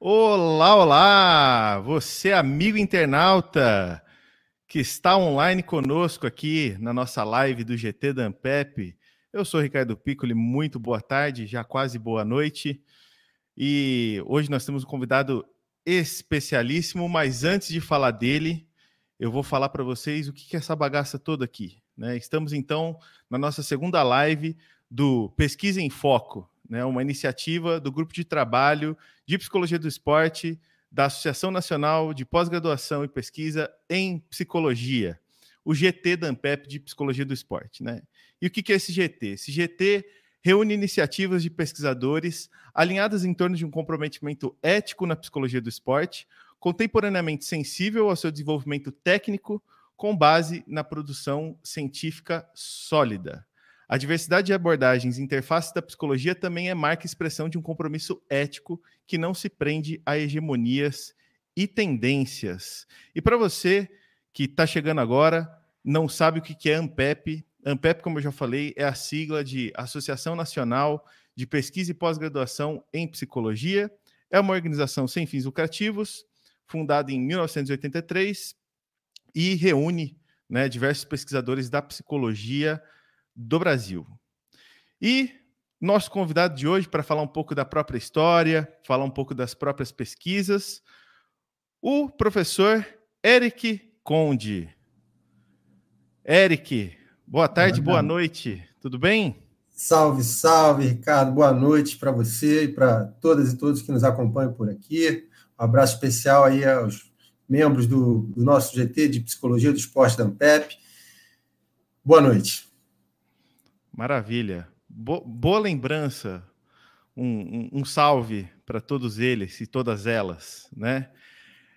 Olá, olá! Você, amigo internauta, que está online conosco aqui na nossa live do GT da Ampep. Eu sou Ricardo Piccoli, muito boa tarde, já quase boa noite. E hoje nós temos um convidado especialíssimo, mas antes de falar dele, eu vou falar para vocês o que é essa bagaça toda aqui. Né? Estamos então na nossa segunda live do Pesquisa em Foco, né, uma iniciativa do Grupo de Trabalho de Psicologia do Esporte da Associação Nacional de Pós-Graduação e Pesquisa em Psicologia, o GT da Ampep de Psicologia do Esporte. Né? E o que é esse GT? Esse GT reúne iniciativas de pesquisadores alinhadas em torno de um comprometimento ético na psicologia do esporte, contemporaneamente sensível ao seu desenvolvimento técnico, com base na produção científica sólida. A diversidade de abordagens e interfaces da psicologia também é marca expressão de um compromisso ético que não se prende a hegemonias e tendências. E para você que está chegando agora, não sabe o que é ANPEP, ANPEP, como eu já falei, é a sigla de Associação Nacional de Pesquisa e Pós-Graduação em Psicologia. É uma organização sem fins lucrativos, fundada em 1983 e reúne né, diversos pesquisadores da psicologia do Brasil. E nosso convidado de hoje para falar um pouco da própria história, falar um pouco das próprias pesquisas, o professor Eric Conde. Eric, boa tarde, boa noite, tudo bem? Salve, salve, Ricardo, boa noite para você e para todas e todos que nos acompanham por aqui. Um abraço especial aí aos membros do, do nosso GT de Psicologia do Esporte da Ampep. Boa noite. Maravilha. Bo boa lembrança. Um, um, um salve para todos eles e todas elas, né?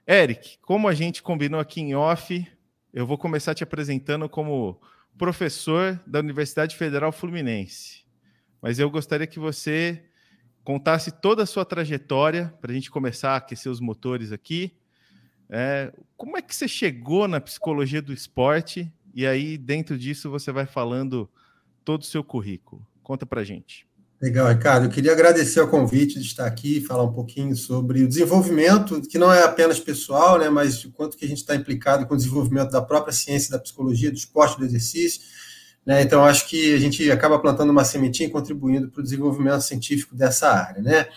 Eric, como a gente combinou aqui em off, eu vou começar te apresentando como professor da Universidade Federal Fluminense. Mas eu gostaria que você contasse toda a sua trajetória para a gente começar a aquecer os motores aqui. É, como é que você chegou na psicologia do esporte? E aí, dentro disso, você vai falando todo o seu currículo. Conta para gente. Legal, Ricardo. Eu queria agradecer o convite de estar aqui e falar um pouquinho sobre o desenvolvimento, que não é apenas pessoal, né, mas o quanto que a gente está implicado com o desenvolvimento da própria ciência da psicologia, do esporte, do exercício. Né? Então, acho que a gente acaba plantando uma sementinha e contribuindo para o desenvolvimento científico dessa área. Né?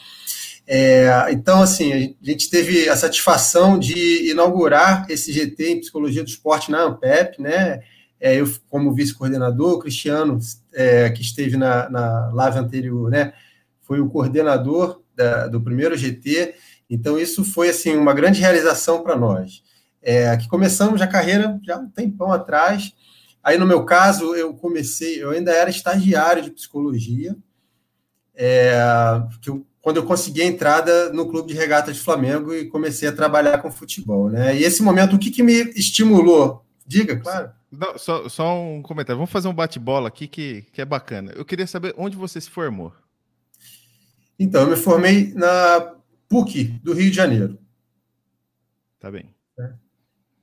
É, então, assim, a gente teve a satisfação de inaugurar esse GT em Psicologia do Esporte na AMPEP, né? É, eu como vice-coordenador, o Cristiano, é, que esteve na, na live anterior, né, foi o coordenador da, do primeiro GT, então isso foi, assim, uma grande realização para nós. É, que começamos a carreira já um tempão atrás, aí no meu caso, eu comecei, eu ainda era estagiário de psicologia, é, que eu, quando eu consegui a entrada no Clube de Regatas de Flamengo e comecei a trabalhar com futebol, né, e esse momento, o que, que me estimulou? Diga, claro. Não, só, só, um comentário. Vamos fazer um bate-bola aqui que, que é bacana. Eu queria saber onde você se formou. Então, eu me formei na PUC do Rio de Janeiro. Tá bem. É.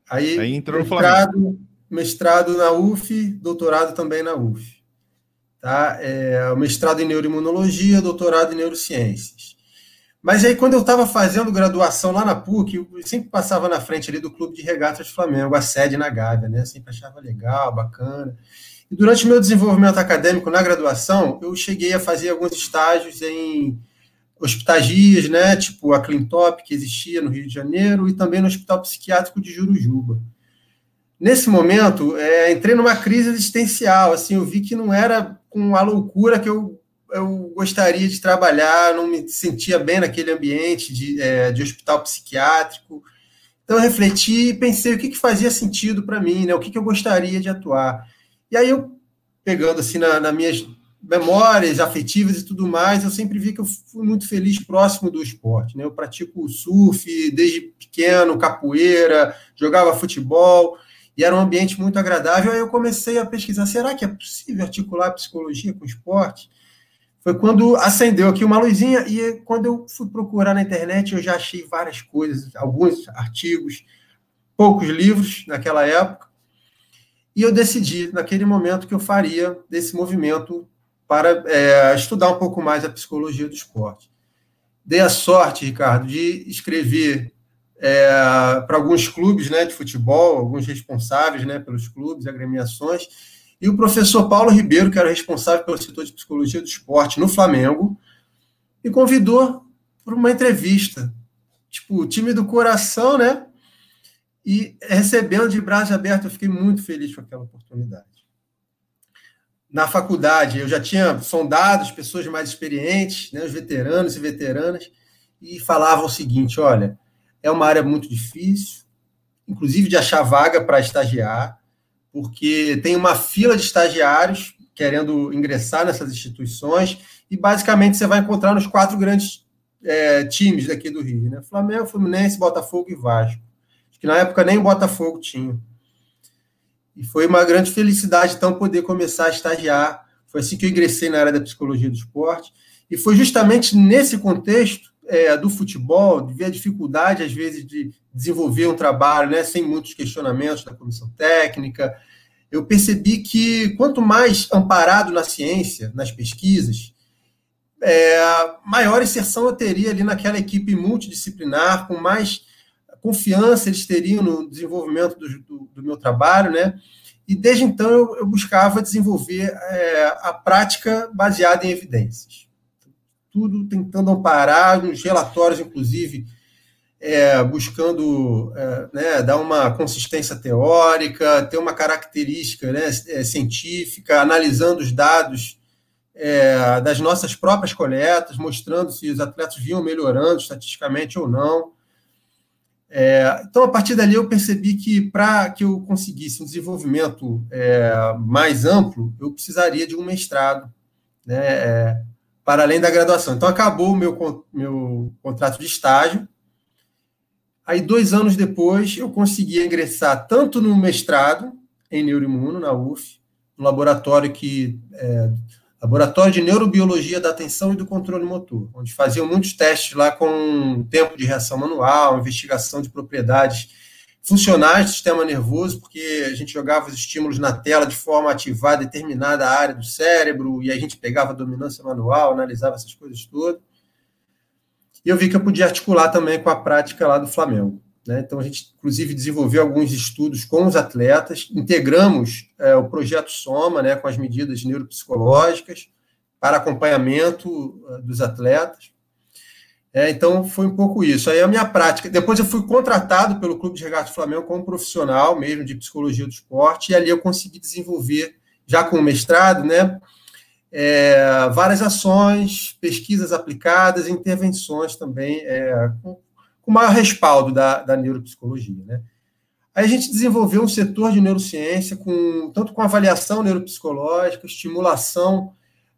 Aí, Aí entrou mestrado, no Flamengo. Mestrado na UF, doutorado também na UF. Tá? É, mestrado em neuroimunologia, doutorado em neurociências. Mas aí, quando eu estava fazendo graduação lá na PUC, eu sempre passava na frente ali do Clube de Regatas Flamengo, a sede na Gávea, né? Sempre achava legal, bacana. E durante meu desenvolvimento acadêmico na graduação, eu cheguei a fazer alguns estágios em hospitalias, né? Tipo a Clintop, que existia no Rio de Janeiro, e também no Hospital Psiquiátrico de Jurujuba. Nesse momento, é, entrei numa crise existencial, assim, eu vi que não era com a loucura que eu eu gostaria de trabalhar, não me sentia bem naquele ambiente de, é, de hospital psiquiátrico. Então eu refleti e pensei o que, que fazia sentido para mim, né? o que, que eu gostaria de atuar. E aí eu, pegando assim na, nas minhas memórias afetivas e tudo mais, eu sempre vi que eu fui muito feliz próximo do esporte. Né? Eu pratico surf desde pequeno, capoeira, jogava futebol, e era um ambiente muito agradável. Aí eu comecei a pesquisar, será que é possível articular psicologia com esporte? Foi quando acendeu aqui uma luzinha e quando eu fui procurar na internet eu já achei várias coisas, alguns artigos, poucos livros naquela época, e eu decidi naquele momento que eu faria desse movimento para é, estudar um pouco mais a psicologia do esporte. dei a sorte, Ricardo, de escrever é, para alguns clubes né, de futebol, alguns responsáveis né, pelos clubes, agremiações, e o professor Paulo Ribeiro, que era responsável pelo setor de psicologia do esporte no Flamengo, me convidou para uma entrevista. Tipo, time do coração, né? E recebendo de braços abertos, eu fiquei muito feliz com aquela oportunidade. Na faculdade, eu já tinha sondado as pessoas mais experientes, né, os veteranos e veteranas, e falavam o seguinte: olha, é uma área muito difícil, inclusive de achar vaga para estagiar, porque tem uma fila de estagiários querendo ingressar nessas instituições, e basicamente você vai encontrar nos quatro grandes é, times daqui do Rio, né? Flamengo, Fluminense, Botafogo e Vasco. Acho que na época nem o Botafogo tinha. E foi uma grande felicidade, então, poder começar a estagiar. Foi assim que eu ingressei na área da psicologia do esporte. E foi justamente nesse contexto é, do futebol, de ver a dificuldade, às vezes, de desenvolver um trabalho, né, sem muitos questionamentos da comissão técnica. Eu percebi que quanto mais amparado na ciência, nas pesquisas, é, maior inserção eu teria ali naquela equipe multidisciplinar, com mais confiança eles teriam no desenvolvimento do, do, do meu trabalho, né? E desde então eu, eu buscava desenvolver é, a prática baseada em evidências. Tudo tentando amparar, nos relatórios, inclusive, é, buscando é, né, dar uma consistência teórica, ter uma característica né, é, científica, analisando os dados é, das nossas próprias coletas, mostrando se os atletas vinham melhorando estatisticamente ou não. É, então, a partir dali, eu percebi que para que eu conseguisse um desenvolvimento é, mais amplo, eu precisaria de um mestrado, né, para além da graduação. Então, acabou o meu, meu contrato de estágio. Aí, dois anos depois, eu consegui ingressar tanto no mestrado em neuroimuno, na UF, no laboratório que é, Laboratório de Neurobiologia da Atenção e do Controle Motor, onde faziam muitos testes lá com tempo de reação manual, investigação de propriedades funcionais do sistema nervoso, porque a gente jogava os estímulos na tela de forma a ativar determinada área do cérebro, e a gente pegava a dominância manual, analisava essas coisas todas. E eu vi que eu podia articular também com a prática lá do Flamengo. Né? Então, a gente, inclusive, desenvolveu alguns estudos com os atletas, integramos é, o projeto Soma né, com as medidas neuropsicológicas para acompanhamento é, dos atletas. É, então, foi um pouco isso. Aí a minha prática. Depois, eu fui contratado pelo Clube de Regata do Flamengo como profissional mesmo de psicologia do esporte, e ali eu consegui desenvolver, já com o mestrado, né, é, várias ações, pesquisas aplicadas, intervenções também, é, com com maior respaldo da, da neuropsicologia. Né? Aí a gente desenvolveu um setor de neurociência com tanto com avaliação neuropsicológica, estimulação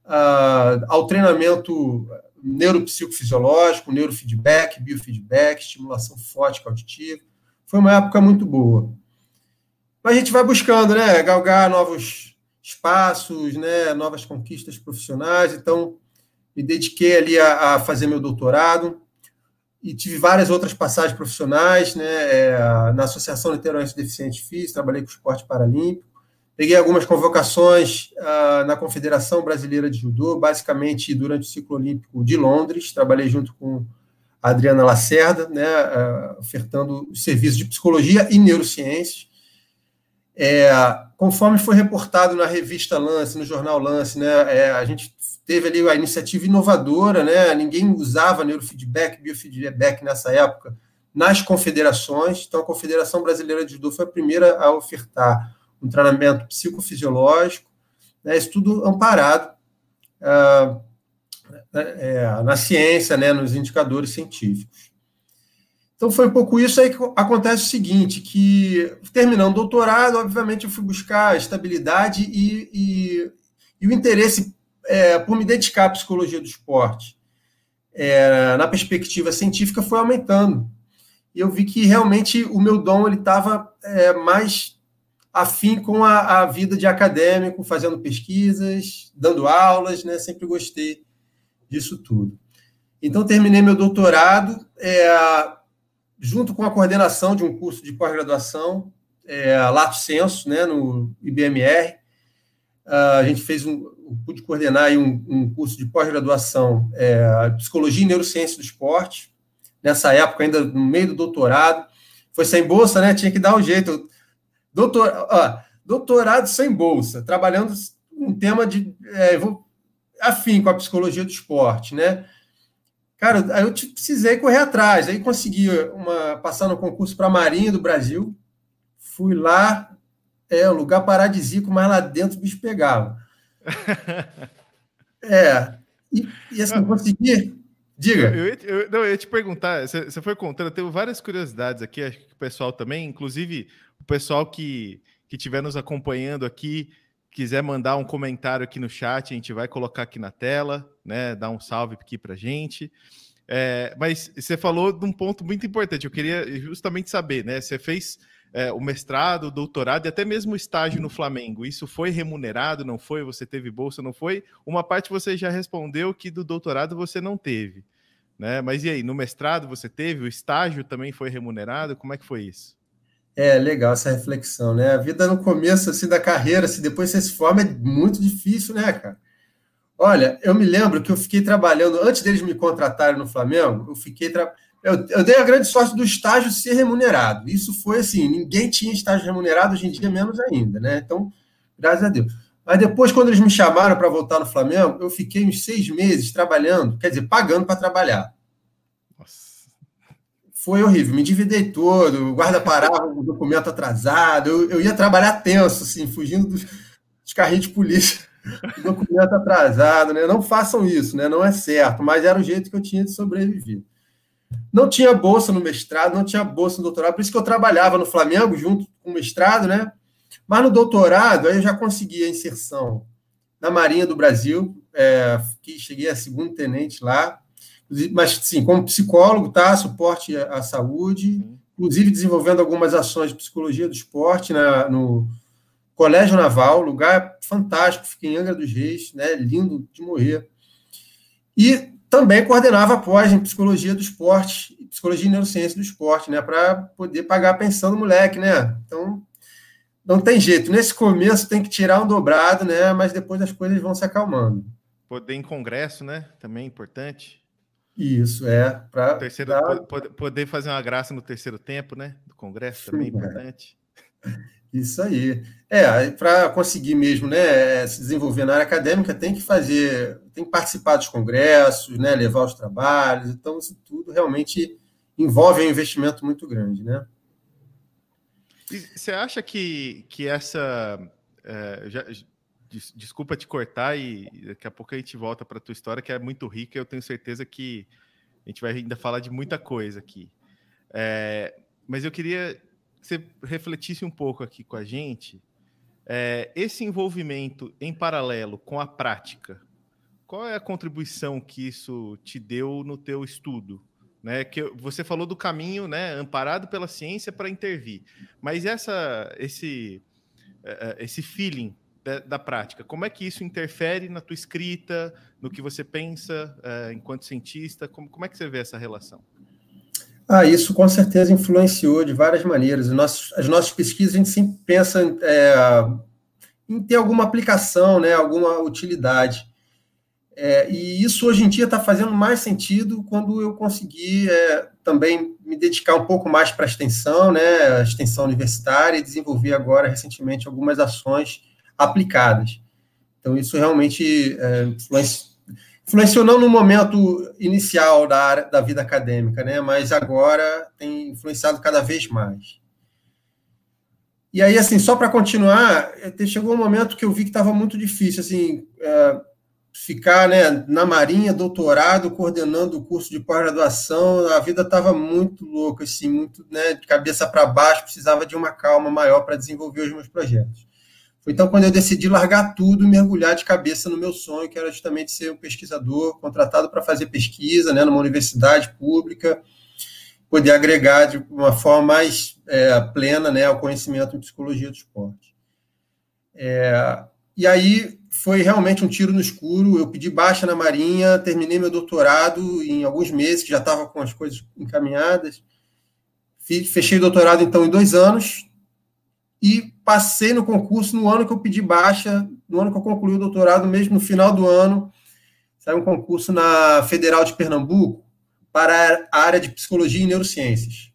uh, ao treinamento neuropsicofisiológico, neurofeedback, biofeedback, estimulação fótica auditiva. Foi uma época muito boa. Mas a gente vai buscando, né, galgar novos espaços, né, novas conquistas profissionais. Então, me dediquei ali a, a fazer meu doutorado e tive várias outras passagens profissionais, né, é, na Associação de Deficientes Físicos, trabalhei com esporte paralímpico, peguei algumas convocações uh, na Confederação Brasileira de Judô, basicamente durante o ciclo olímpico de Londres, trabalhei junto com a Adriana Lacerda, né, uh, ofertando serviços de psicologia e neurociências, é, conforme foi reportado na revista Lance, no jornal Lance, né, é, a gente teve ali a iniciativa inovadora, né, ninguém usava neurofeedback, biofeedback nessa época nas confederações, então a Confederação Brasileira de Judô foi a primeira a ofertar um treinamento psicofisiológico, né, isso tudo amparado ah, é, na ciência, né, nos indicadores científicos. Então foi um pouco isso aí que acontece o seguinte, que terminando o doutorado, obviamente eu fui buscar estabilidade e, e, e o interesse é, por me dedicar à psicologia do esporte é, na perspectiva científica foi aumentando. E eu vi que realmente o meu dom ele estava é, mais afim com a, a, vida de acadêmico, fazendo pesquisas, dando aulas, né? Sempre gostei disso tudo. Então terminei meu doutorado, é, junto com a coordenação de um curso de pós-graduação, é, Lato Senso, né, no IBMR, Uh, a gente fez um, pude coordenar um, um curso de pós-graduação é, Psicologia e Neurociência do Esporte, nessa época ainda no meio do doutorado, foi sem bolsa, né? Tinha que dar um jeito. Doutor, doutorado sem bolsa, trabalhando um tema de é, afim com a psicologia do esporte, né? Cara, aí eu precisei correr atrás, aí consegui uma passar no concurso para a Marinha do Brasil, fui lá, é lugar paradisíaco, mas lá dentro o bicho pegava. é, e, e assim, consegui. Diga. Eu, eu, eu, não, eu ia te perguntar, você, você foi contando, eu tenho várias curiosidades aqui, acho que o pessoal também, inclusive o pessoal que, que estiver nos acompanhando aqui, quiser mandar um comentário aqui no chat, a gente vai colocar aqui na tela, né? Dar um salve aqui para gente. É, mas você falou de um ponto muito importante. Eu queria justamente saber, né? Você fez é, o mestrado, o doutorado e até mesmo o estágio no Flamengo. Isso foi remunerado? Não foi? Você teve bolsa? Não foi? Uma parte você já respondeu que do doutorado você não teve, né? Mas e aí? No mestrado você teve? O estágio também foi remunerado? Como é que foi isso? É legal essa reflexão, né? A vida no começo assim da carreira, se depois você se forma, é muito difícil, né, cara? Olha, eu me lembro que eu fiquei trabalhando antes deles me contratarem no Flamengo. Eu fiquei tra... eu, eu dei a grande sorte do estágio ser remunerado. Isso foi assim, ninguém tinha estágio remunerado hoje em dia menos ainda, né? Então, graças a Deus. Mas depois, quando eles me chamaram para voltar no Flamengo, eu fiquei uns seis meses trabalhando, quer dizer, pagando para trabalhar foi horrível. Me endividei todo, o guarda parava o documento atrasado, eu, eu ia trabalhar tenso, assim, fugindo dos, dos carrinhos de polícia, documento atrasado, né? Não façam isso, né? Não é certo, mas era o jeito que eu tinha de sobreviver. Não tinha bolsa no mestrado, não tinha bolsa no doutorado, por isso que eu trabalhava no Flamengo junto com o mestrado, né? Mas no doutorado, aí eu já consegui a inserção na Marinha do Brasil, é, que cheguei a segundo tenente lá, mas sim, como psicólogo, tá? Suporte à saúde, inclusive desenvolvendo algumas ações de psicologia do esporte na, no Colégio Naval, lugar fantástico, fica em Angra dos Reis, né? Lindo de morrer. E também coordenava pós em psicologia do esporte, psicologia e neurociência do esporte, né? Para poder pagar a pensão do moleque, né? Então, não tem jeito. Nesse começo tem que tirar um dobrado, né? Mas depois as coisas vão se acalmando. Poder em congresso, né? Também é importante. Isso, é. Para dar... poder fazer uma graça no terceiro tempo, né? Do Congresso também é importante. Isso aí. É, para conseguir mesmo né, se desenvolver na área acadêmica, tem que fazer, tem que participar dos congressos, né, levar os trabalhos, então isso tudo realmente envolve um investimento muito grande, né? E você acha que, que essa. É, já, des, desculpa te cortar e daqui a pouco a gente volta para tua história, que é muito rica. Eu tenho certeza que a gente vai ainda falar de muita coisa aqui. É, mas eu queria que você refletisse um pouco aqui com a gente é, esse envolvimento em paralelo com a prática. Qual é a contribuição que isso te deu no teu estudo? Né, que você falou do caminho, né, amparado pela ciência para intervir, mas essa, esse, é, esse feeling da, da, prática. Como é que isso interfere na tua escrita, no que você pensa é, enquanto cientista? Como, como é que você vê essa relação? Ah, isso com certeza influenciou de várias maneiras. As nossas pesquisas, a gente sempre pensa é, em ter alguma aplicação, né, alguma utilidade. É, e isso hoje em dia está fazendo mais sentido quando eu consegui é, também me dedicar um pouco mais para a extensão, né, a extensão universitária, e desenvolver agora recentemente algumas ações aplicadas. Então, isso realmente é, influenciou não no momento inicial da, área, da vida acadêmica, né, mas agora tem influenciado cada vez mais. E aí, assim, só para continuar, é, chegou um momento que eu vi que estava muito difícil, assim, é, ficar né, na Marinha, doutorado, coordenando o curso de pós-graduação, a vida estava muito louca, assim, muito né, de cabeça para baixo, precisava de uma calma maior para desenvolver os meus projetos. Foi então quando eu decidi largar tudo e mergulhar de cabeça no meu sonho, que era justamente ser um pesquisador contratado para fazer pesquisa né, numa universidade pública, poder agregar de uma forma mais é, plena né, o conhecimento em psicologia do esporte. É, e aí foi realmente um tiro no escuro. Eu pedi baixa na Marinha, terminei meu doutorado em alguns meses, que já estava com as coisas encaminhadas. Fechei o doutorado, então, em dois anos, e passei no concurso no ano que eu pedi baixa, no ano que eu concluí o doutorado, mesmo no final do ano, saiu um concurso na Federal de Pernambuco para a área de Psicologia e Neurociências.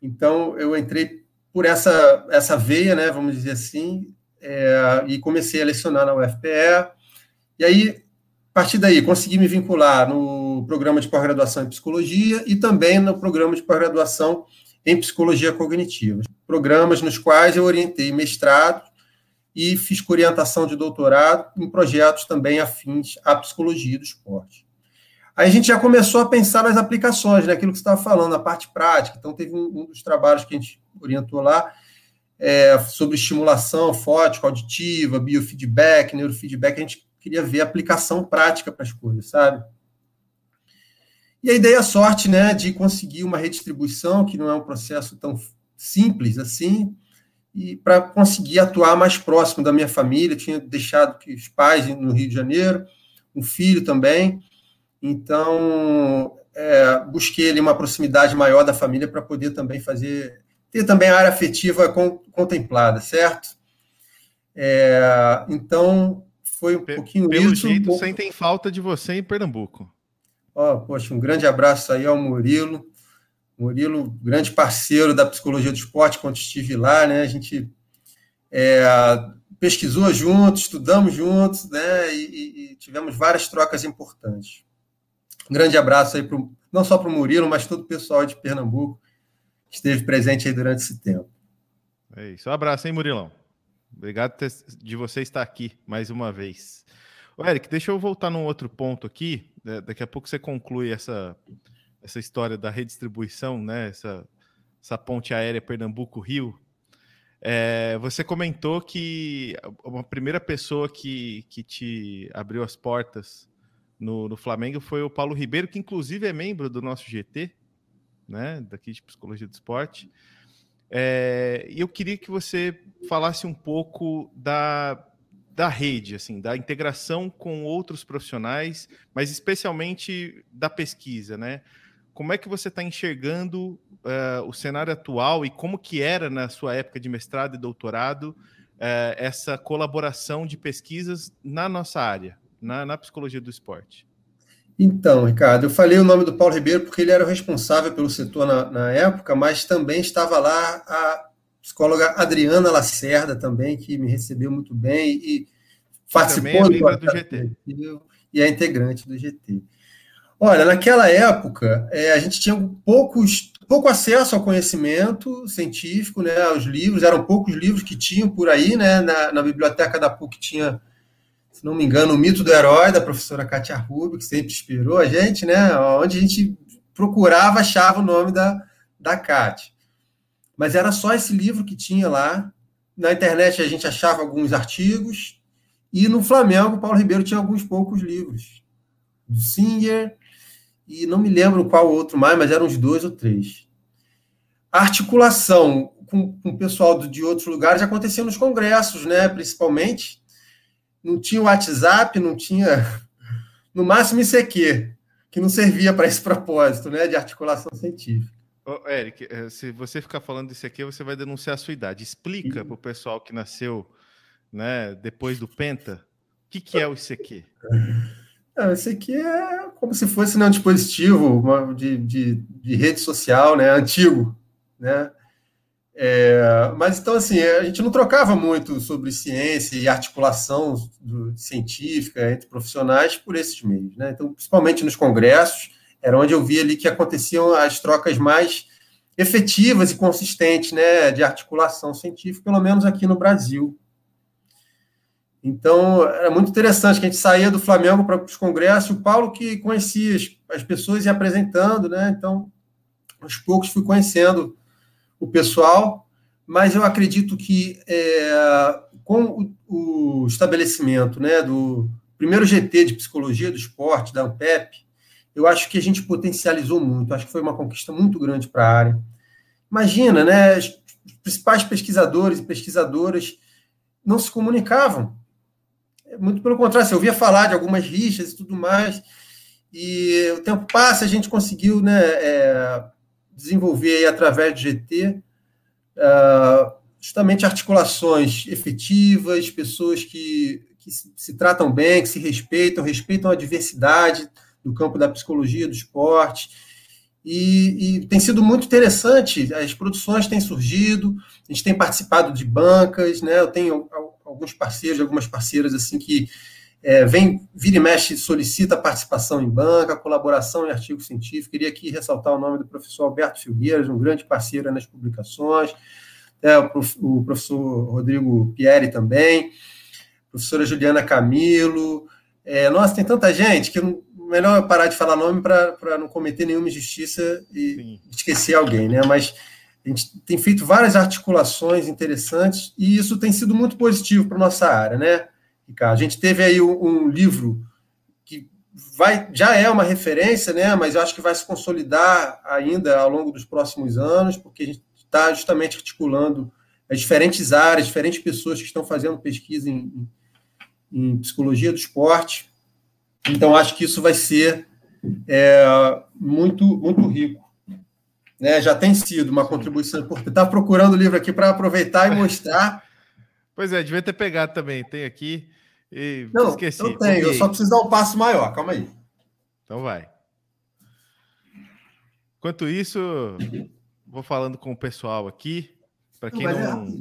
Então, eu entrei por essa, essa veia, né, vamos dizer assim, é, e comecei a lecionar na UFPE. E aí, a partir daí, consegui me vincular no programa de pós-graduação em Psicologia e também no programa de pós-graduação Psicologia Cognitiva. Programas nos quais eu orientei mestrado e fiz orientação de doutorado em projetos também afins à psicologia do esporte. Aí a gente já começou a pensar nas aplicações, né, aquilo que você estava falando, a parte prática. Então, teve um, dos trabalhos que a gente orientou lá é, sobre estimulação fótica, auditiva, biofeedback, neurofeedback. A gente queria ver aplicação prática para as coisas, sabe? E aí dei a sorte né, de conseguir uma redistribuição, que não é um processo tão simples assim, e para conseguir atuar mais próximo da minha família. tinha deixado que os pais no Rio de Janeiro, um filho também. Então, é, busquei ali uma proximidade maior da família para poder também fazer, ter também a área afetiva contemplada, certo? É, então, foi um pouquinho Pelo isso. Pelo jeito, um pouco... sentem falta de você em Pernambuco. Oh, poxa, um grande abraço aí ao Murilo. Murilo, grande parceiro da psicologia do esporte, quando estive lá, né? A gente é, pesquisou juntos, estudamos juntos, né? E, e, tivemos várias trocas importantes. Um grande abraço aí, pro, não só para o Murilo, mas todo o pessoal de Pernambuco que esteve presente aí durante esse tempo. É isso. Um abraço, hein, Murilão? Obrigado de você estar aqui mais uma vez. Ô, Eric, deixa eu voltar num outro ponto aqui. Né? Daqui a pouco você conclui essa, essa história da redistribuição, né? Essa, essa ponte aérea Pernambuco-Rio. É, você comentou que uma primeira pessoa que, que te abriu as portas no, no, Flamengo foi o Paulo Ribeiro, que inclusive é membro do nosso GT, né? Daqui de Psicologia do Esporte. É, e eu queria que você falasse um pouco da, da rede, assim, da integração com outros profissionais, mas especialmente da pesquisa, né? Como é que você está enxergando uh, o cenário atual e como que era na sua época de mestrado e doutorado uh, essa colaboração de pesquisas na nossa área, na, na psicologia do esporte? Então, Ricardo, eu falei o nome do Paulo Ribeiro porque ele era o responsável pelo setor na, na época, mas também estava lá a psicóloga Adriana Lacerda também, que me recebeu muito bem e participou é do, do GT. E é integrante do GT. Olha, naquela época, é, a gente tinha poucos, pouco acesso ao conhecimento científico, né, aos livros, eram poucos livros que tinham por aí, né, na, na biblioteca da PUC tinha, se não me engano, o Mito do Herói, da professora Katia Rubio, que sempre inspirou a gente, né, onde a gente procurava, achava o nome da, da Katia. Mas era só esse livro que tinha lá. Na internet a gente achava alguns artigos. E no Flamengo, Paulo Ribeiro tinha alguns poucos livros. Do Singer, e não me lembro qual outro mais, mas eram uns dois ou três. A articulação com, com o pessoal de outros lugares acontecia nos congressos, né? principalmente. Não tinha WhatsApp, não tinha. No máximo ICQ, que não servia para esse propósito né? de articulação científica. Ô, Eric, eh, se você ficar falando isso aqui, você vai denunciar a sua idade. Explica para o pessoal que nasceu né, depois do Penta o que, que é o ICQ. Não, esse aqui é como se fosse né, um dispositivo de, de, de, rede social, né, antigo, né? É, mas então assim a gente não trocava muito sobre ciência e articulação do, científica entre profissionais por esses meios, né? Então principalmente nos congressos era onde eu via ali que aconteciam as trocas mais efetivas e consistentes, né, de articulação científica, pelo menos aqui no Brasil. Então, era muito interessante que a gente saía do Flamengo para os congressos, o Paulo que conhecia as, as pessoas e apresentando, né? Então, aos poucos fui conhecendo o pessoal, mas eu acredito que é, com o, o, estabelecimento né, do primeiro GT de Psicologia do Esporte, da UPEP, eu acho que a gente potencializou muito, acho que foi uma conquista muito grande para a área. Imagina, né? Os principais pesquisadores e pesquisadoras não se comunicavam muito pelo contrário, você ouvia falar de algumas rixas e tudo mais, e o tempo passa, a gente conseguiu né, é, desenvolver aí, através do GT uh, justamente articulações efetivas, pessoas que, que se, se tratam bem, que se respeitam, respeitam a diversidade do campo da psicologia, do esporte. E, e, tem sido muito interessante, as produções têm surgido, a gente tem participado de bancas, né? Eu tenho alguns parceiros, algumas parceiras assim que é, vem, vira e mexe, solicita participação em banca, colaboração em artigo científico. Queria aqui ressaltar o nome do professor Alberto Filgueiras, um grande parceiro nas publicações, é, o professor Rodrigo Pieri também, professora Juliana Camilo. É, nossa, tem tanta gente que não, melhor parar de falar nome para não cometer nenhuma injustiça e Sim. esquecer alguém, né? Mas a gente tem feito várias articulações interessantes e isso tem sido muito positivo para a nossa área, né, Ricardo? A gente teve aí um, um, livro que vai, já é uma referência, né, mas eu acho que vai se consolidar ainda ao longo dos próximos anos, porque a gente está justamente articulando as diferentes áreas, diferentes pessoas que estão fazendo pesquisa em, em psicologia do esporte. Então, acho que isso vai ser é, muito, muito rico né, já tem sido uma contribuição importante. Estava procurando o livro aqui para aproveitar e mostrar. Pois é, devia ter pegado também. Tem aqui. E Não, esqueci. Eu tenho, eu só preciso dar um passo maior. Calma aí. Então vai. Enquanto isso, vou falando com o pessoal aqui. Para quem não, não,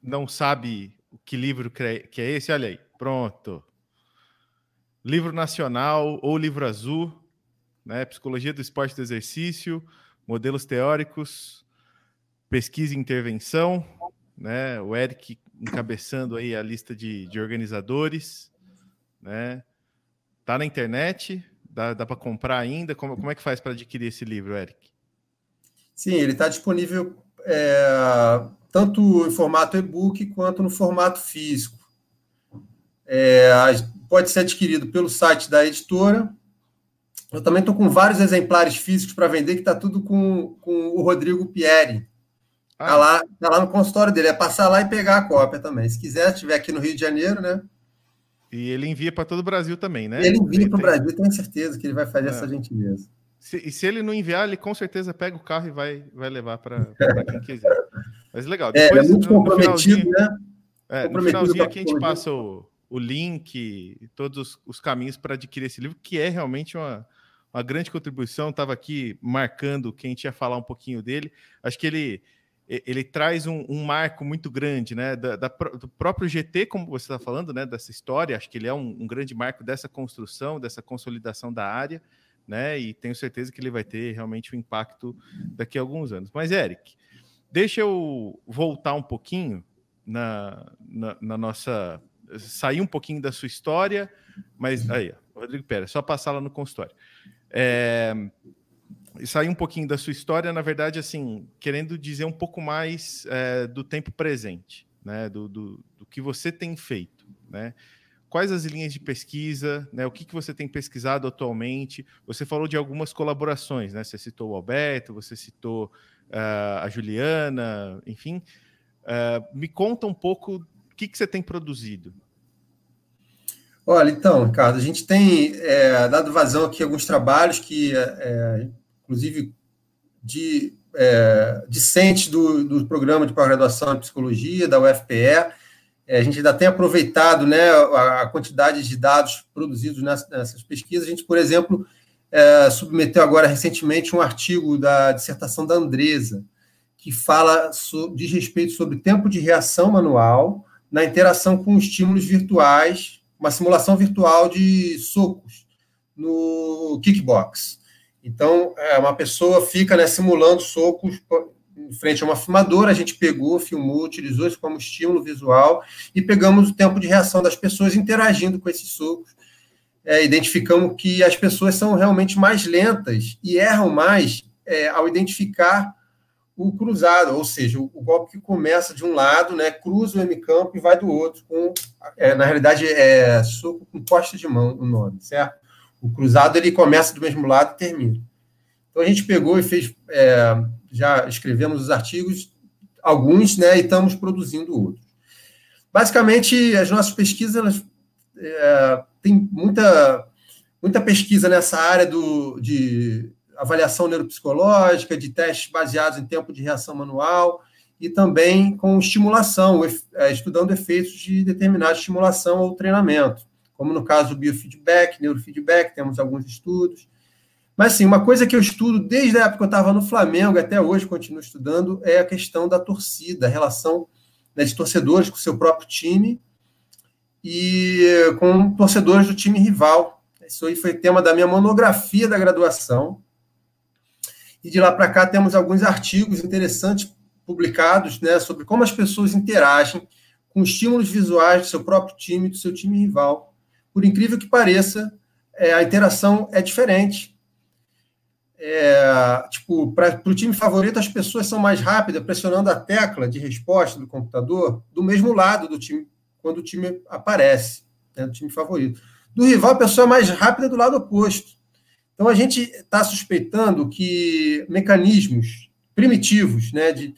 não sabe que livro que é esse, olha aí. Pronto. Livro nacional ou livro azul, né? Psicologia do esporte do exercício modelos teóricos, pesquisa e intervenção, né? O Eric encabeçando aí a lista de, de organizadores, né? Tá na internet, dá, dá para comprar ainda. Como, como é que faz para adquirir esse livro, Eric? Sim, ele está disponível é, tanto em formato e-book quanto no formato físico. É, pode ser adquirido pelo site da editora eu também estou com vários exemplares físicos para vender, que está tudo com, com o Rodrigo Pieri. Está ah. lá, tá lá no consultório dele. É passar lá e pegar a cópia também. Se quiser, estiver aqui no Rio de Janeiro, né? E ele envia para todo o Brasil também, né? Ele envia para o Brasil, tenho certeza que ele vai fazer é. essa gentileza. Se, e se ele não enviar, ele com certeza pega o carro e vai, vai levar para quem quiser. Mas legal. Depois, é, é muito comprometido, né? É, comprometido no finalzinho aqui a gente passa o, o link todos os, os caminhos para adquirir esse livro, que é realmente uma, uma grande contribuição. Estava aqui marcando quem tinha falar um pouquinho dele. Acho que ele ele traz um, um marco muito grande, né? Da, da, do próprio GT, como você está falando, né? Dessa história. Acho que ele é um, um, grande marco dessa construção, dessa consolidação da área, né? E tenho certeza que ele vai ter realmente um impacto daqui a alguns anos. Mas, Eric, deixa eu voltar um pouquinho na, na, na nossa. Sair um pouquinho da sua história, mas aí, Rodrigo Pérez, só passar lá no consultório. É, sair um pouquinho da sua história, na verdade, assim, querendo dizer um pouco mais é, do tempo presente, né? Do, do, do, que você tem feito, né? Quais as linhas de pesquisa, né? O que, que você tem pesquisado atualmente? Você falou de algumas colaborações, né? Você citou o Alberto, você citou uh, a Juliana, enfim. Uh, me conta um pouco o que, que você tem produzido, Olha, então, Ricardo, a gente tem é, dado vazão aqui a alguns trabalhos que, é, inclusive, de é, discentes do, do programa de pós-graduação em psicologia, da UFPE, é, a gente ainda tem aproveitado né, a, quantidade de dados produzidos nessas pesquisas. A gente, por exemplo, é, submeteu agora recentemente um artigo da dissertação da Andresa, que fala so, diz respeito sobre tempo de reação manual na interação com estímulos virtuais uma simulação virtual de socos no kickbox. Então, é, uma pessoa fica né, simulando socos em frente a uma filmadora, a gente pegou, filmou, utilizou isso como estímulo visual e pegamos o tempo de reação das pessoas interagindo com esses socos. É, identificamos que as pessoas são realmente mais lentas e erram mais é, ao identificar o cruzado, ou seja, o, golpe que começa de um lado, né, cruza o M-campo e vai do outro, com, é, na realidade é soco com costa de mão o nome, certo? O cruzado ele começa do mesmo lado e termina. Então a gente pegou e fez, é, já escrevemos os artigos, alguns, né, e estamos produzindo outros. Basicamente, as nossas pesquisas, elas é, tem muita, muita pesquisa nessa área do, de avaliação neuropsicológica, de testes baseados em tempo de reação manual e também com estimulação, é, estudando efeitos de determinada estimulação ou treinamento, como no caso do biofeedback, neurofeedback, temos alguns estudos. Mas, sim, uma coisa que eu estudo desde a época que eu estava no Flamengo, até hoje continuo estudando, é a questão da torcida, a relação né, de torcedores com o seu próprio time e com torcedores do time rival. Isso aí foi tema da minha monografia da graduação. E de lá para cá temos alguns artigos interessantes publicados né, sobre como as pessoas interagem com estímulos visuais do seu próprio time do seu time rival. Por incrível que pareça, é, a interação é diferente é, tipo, para o time favorito, as pessoas são mais rápidas, pressionando a tecla de resposta do computador do mesmo lado do time, quando o time aparece, né, do time favorito. Do rival, a pessoa é mais rápida do lado oposto. Então, a gente está suspeitando que mecanismos primitivos, né, de,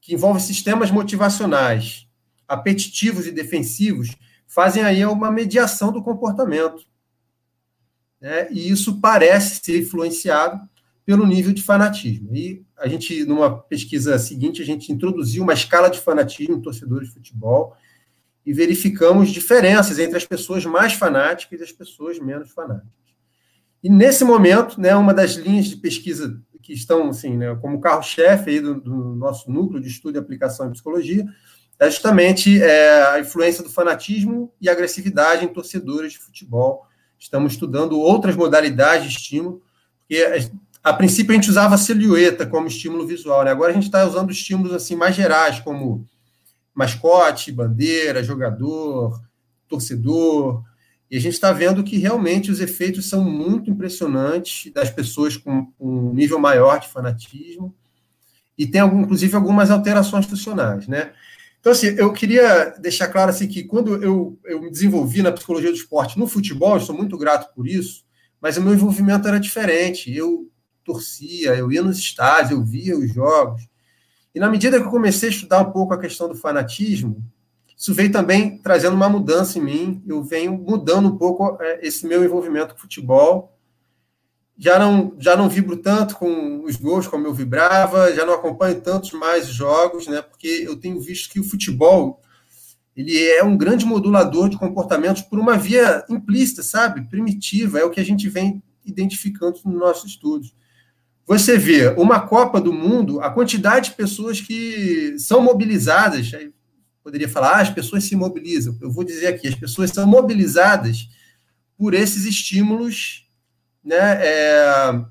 que envolvem sistemas motivacionais, apetitivos e defensivos, fazem aí uma mediação do comportamento. Né, e isso parece ser influenciado pelo nível de fanatismo. E a gente, numa pesquisa seguinte, a gente introduziu uma escala de fanatismo em torcedores de futebol e verificamos diferenças entre as pessoas mais fanáticas e as pessoas menos fanáticas. E nesse momento, né, uma das linhas de pesquisa que estão assim, né, como carro-chefe do, do, nosso núcleo de estudo e aplicação em psicologia é justamente é, a influência do fanatismo e agressividade em torcedores de futebol. Estamos estudando outras modalidades de estímulo, porque a princípio a gente usava a silhueta como estímulo visual, né? Agora a gente está usando estímulos assim mais gerais, como mascote, bandeira, jogador, torcedor. E a gente está vendo que realmente os efeitos são muito impressionantes das pessoas com um nível maior de fanatismo. E tem, inclusive, algumas alterações funcionais, né? Então, assim, eu queria deixar claro assim, que quando eu, eu me desenvolvi na psicologia do esporte no futebol, eu sou muito grato por isso, mas o meu envolvimento era diferente. Eu torcia, eu ia nos estádios, eu via os jogos. E na medida que eu comecei a estudar um pouco a questão do fanatismo, isso veio também trazendo uma mudança em mim. Eu venho mudando um pouco é, esse meu envolvimento com futebol. Já não, já não vibro tanto com os gols como eu vibrava, já não acompanho tantos mais jogos, né? Porque eu tenho visto que o futebol ele é um grande modulador de comportamentos por uma via implícita, sabe? Primitiva, é o que a gente vem identificando nos nossos estudos você vê uma Copa do Mundo, a quantidade de pessoas que são mobilizadas, poderia falar, ah, as pessoas se mobilizam. Eu vou dizer aqui, as pessoas são mobilizadas por esses estímulos né, é,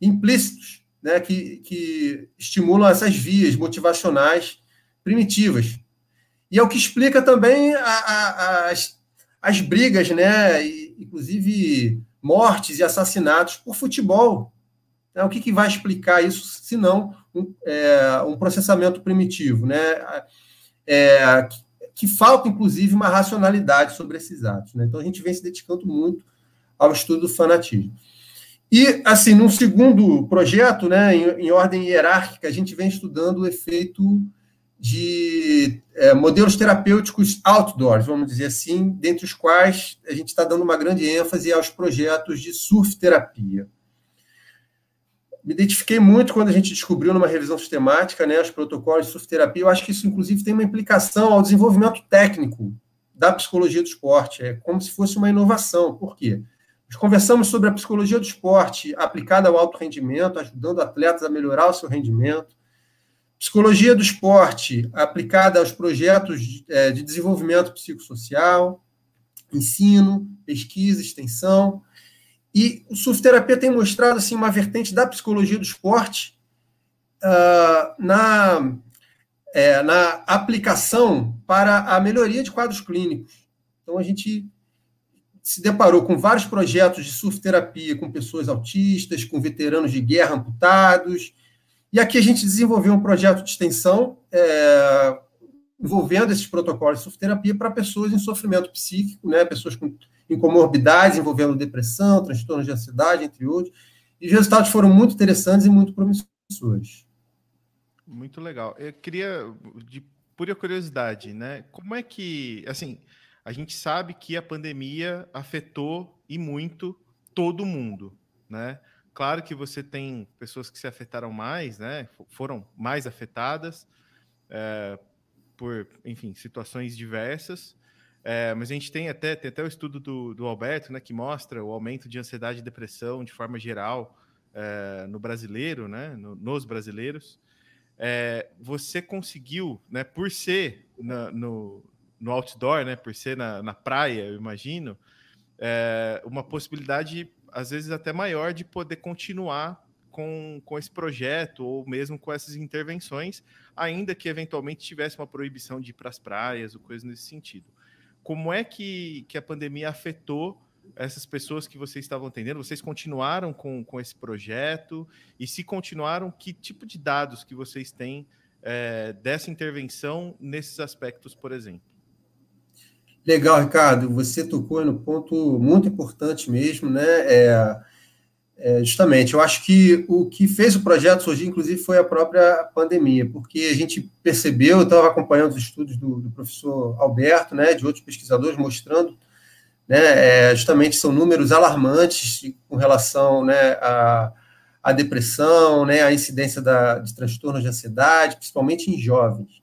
implícitos, né, que, que estimulam essas vias motivacionais primitivas. E é o que explica também a, a, as, as brigas, né, e, inclusive mortes e assassinatos por futebol. Né? O que, que vai explicar isso, se não um, é, um processamento primitivo, né? É, que, que, falta, inclusive, uma racionalidade sobre esses atos. Né? Então, a gente vem se dedicando muito ao estudo do fanatismo. E, assim, num segundo projeto, né, em, em ordem hierárquica, a gente vem estudando o efeito de é, modelos terapêuticos outdoors, vamos dizer assim, dentre os quais a gente está dando uma grande ênfase aos projetos de surf terapia me identifiquei muito quando a gente descobriu numa revisão sistemática né, os protocolos de surfterapia. Eu acho que isso, inclusive, tem uma implicação ao desenvolvimento técnico da psicologia do esporte. É como se fosse uma inovação. Por quê? Nós conversamos sobre a psicologia do esporte aplicada ao alto rendimento, ajudando atletas a melhorar o seu rendimento. Psicologia do esporte aplicada aos projetos de, é, de desenvolvimento psicossocial, ensino, pesquisa, extensão e o surfterapia tem mostrado assim, uma vertente da psicologia do esporte uh, na, é, na aplicação para a melhoria de quadros clínicos. Então, a gente se deparou com vários projetos de surfterapia com pessoas autistas, com veteranos de guerra amputados. E aqui a gente desenvolveu um projeto de extensão é, envolvendo esses protocolos de surfterapia para pessoas em sofrimento psíquico, né, pessoas com comorbidades envolvendo depressão, transtornos de ansiedade, entre outros. E os resultados foram muito interessantes e muito promissores. Muito legal. Eu queria, de pura curiosidade, né? Como é que, assim, a gente sabe que a pandemia afetou e muito todo mundo, né? Claro que você tem pessoas que se afetaram mais, né? Foram mais afetadas, é, por, enfim, situações diversas. É, mas a gente tem até, tem até o estudo do, do Alberto, né, que mostra o aumento de ansiedade e depressão de forma geral é, no brasileiro, né, no, nos brasileiros. É, você conseguiu, né, por ser na, no, no outdoor, né, por ser na, na praia, eu imagino, é, uma possibilidade, às vezes, até maior de poder continuar com, com esse projeto ou mesmo com essas intervenções, ainda que eventualmente tivesse uma proibição de ir para as praias ou coisa nesse sentido. Como é que, que a pandemia afetou essas pessoas que vocês estavam atendendo? Vocês continuaram com, com esse projeto? E se continuaram, que tipo de dados que vocês têm é, dessa intervenção nesses aspectos, por exemplo? Legal, Ricardo. Você tocou no ponto muito importante mesmo, né? É, é, justamente, eu acho que o que fez o projeto surgir, inclusive, foi a própria pandemia, porque a gente percebeu, eu estava acompanhando os estudos do, do, professor Alberto, né, de outros pesquisadores, mostrando, né, é, justamente são números alarmantes com relação né, à, à depressão, né, à incidência da, de transtornos de ansiedade, principalmente em jovens.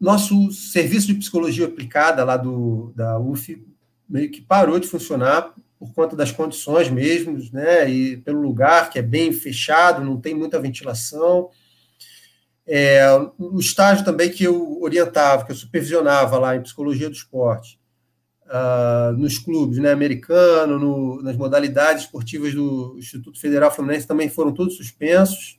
Nosso serviço de psicologia aplicada lá do, da UF meio que parou de funcionar por conta das condições mesmo, né, e pelo lugar que é bem fechado, não tem muita ventilação. É, o estágio também que eu orientava, que eu supervisionava lá em psicologia do esporte, uh, nos clubes, né, americano, no, nas modalidades esportivas do Instituto Federal Fluminense também foram todos suspensos.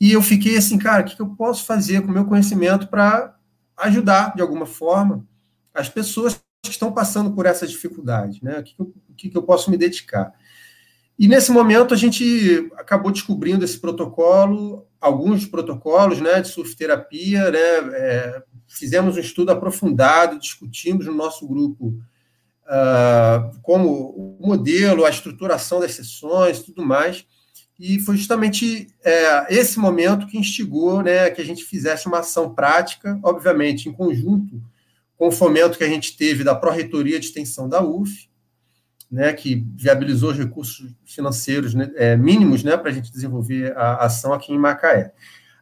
E eu fiquei assim, cara, o que eu posso fazer com o meu conhecimento para ajudar de alguma forma as pessoas que estão passando por essa dificuldade, né? O que, eu, o que eu posso me dedicar? E nesse momento a gente acabou descobrindo esse protocolo, alguns protocolos, né, de surfterapia, né? É, fizemos um estudo aprofundado, discutimos no nosso grupo uh, como o modelo, a estruturação das sessões, tudo mais. E foi justamente é, esse momento que instigou né, que a gente fizesse uma ação prática, obviamente, em conjunto com o fomento que a gente teve da Pró-Reitoria de Extensão da UF, né, que viabilizou os recursos financeiros né, é, mínimos né, para a gente desenvolver a ação aqui em Macaé.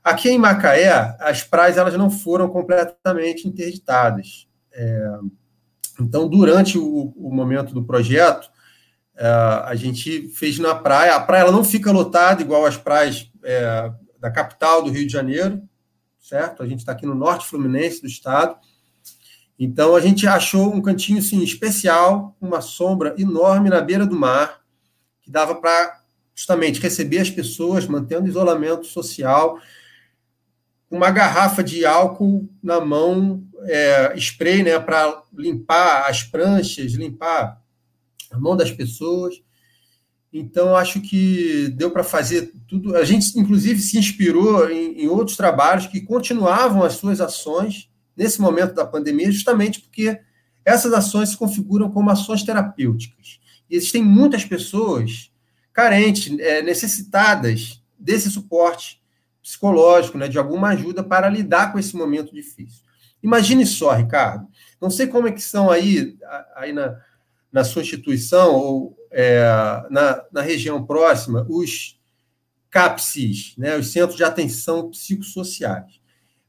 Aqui em Macaé, as praias elas não foram completamente interditadas. É, então, durante o, o, momento do projeto, é, a gente fez na praia. A praia ela não fica lotada igual as praias é, da capital do Rio de Janeiro, certo? A gente está aqui no norte fluminense do estado. Então a gente achou um cantinho assim, especial, uma sombra enorme na beira do mar, que dava para justamente receber as pessoas, mantendo isolamento social, uma garrafa de álcool na mão, é, spray, né, para limpar as pranchas, limpar a mão das pessoas. Então, acho que deu para fazer tudo. A gente, inclusive, se inspirou em, em outros trabalhos que continuavam as suas ações nesse momento da pandemia, justamente porque essas ações se configuram como ações terapêuticas. E existem muitas pessoas carentes, é, necessitadas desse suporte psicológico, né, de alguma ajuda para lidar com esse momento difícil. Imagine só, Ricardo, não sei como é que são aí, aí na, na sua instituição ou é, na, na região próxima os CAPSIS, né, os Centros de Atenção Psicossociais.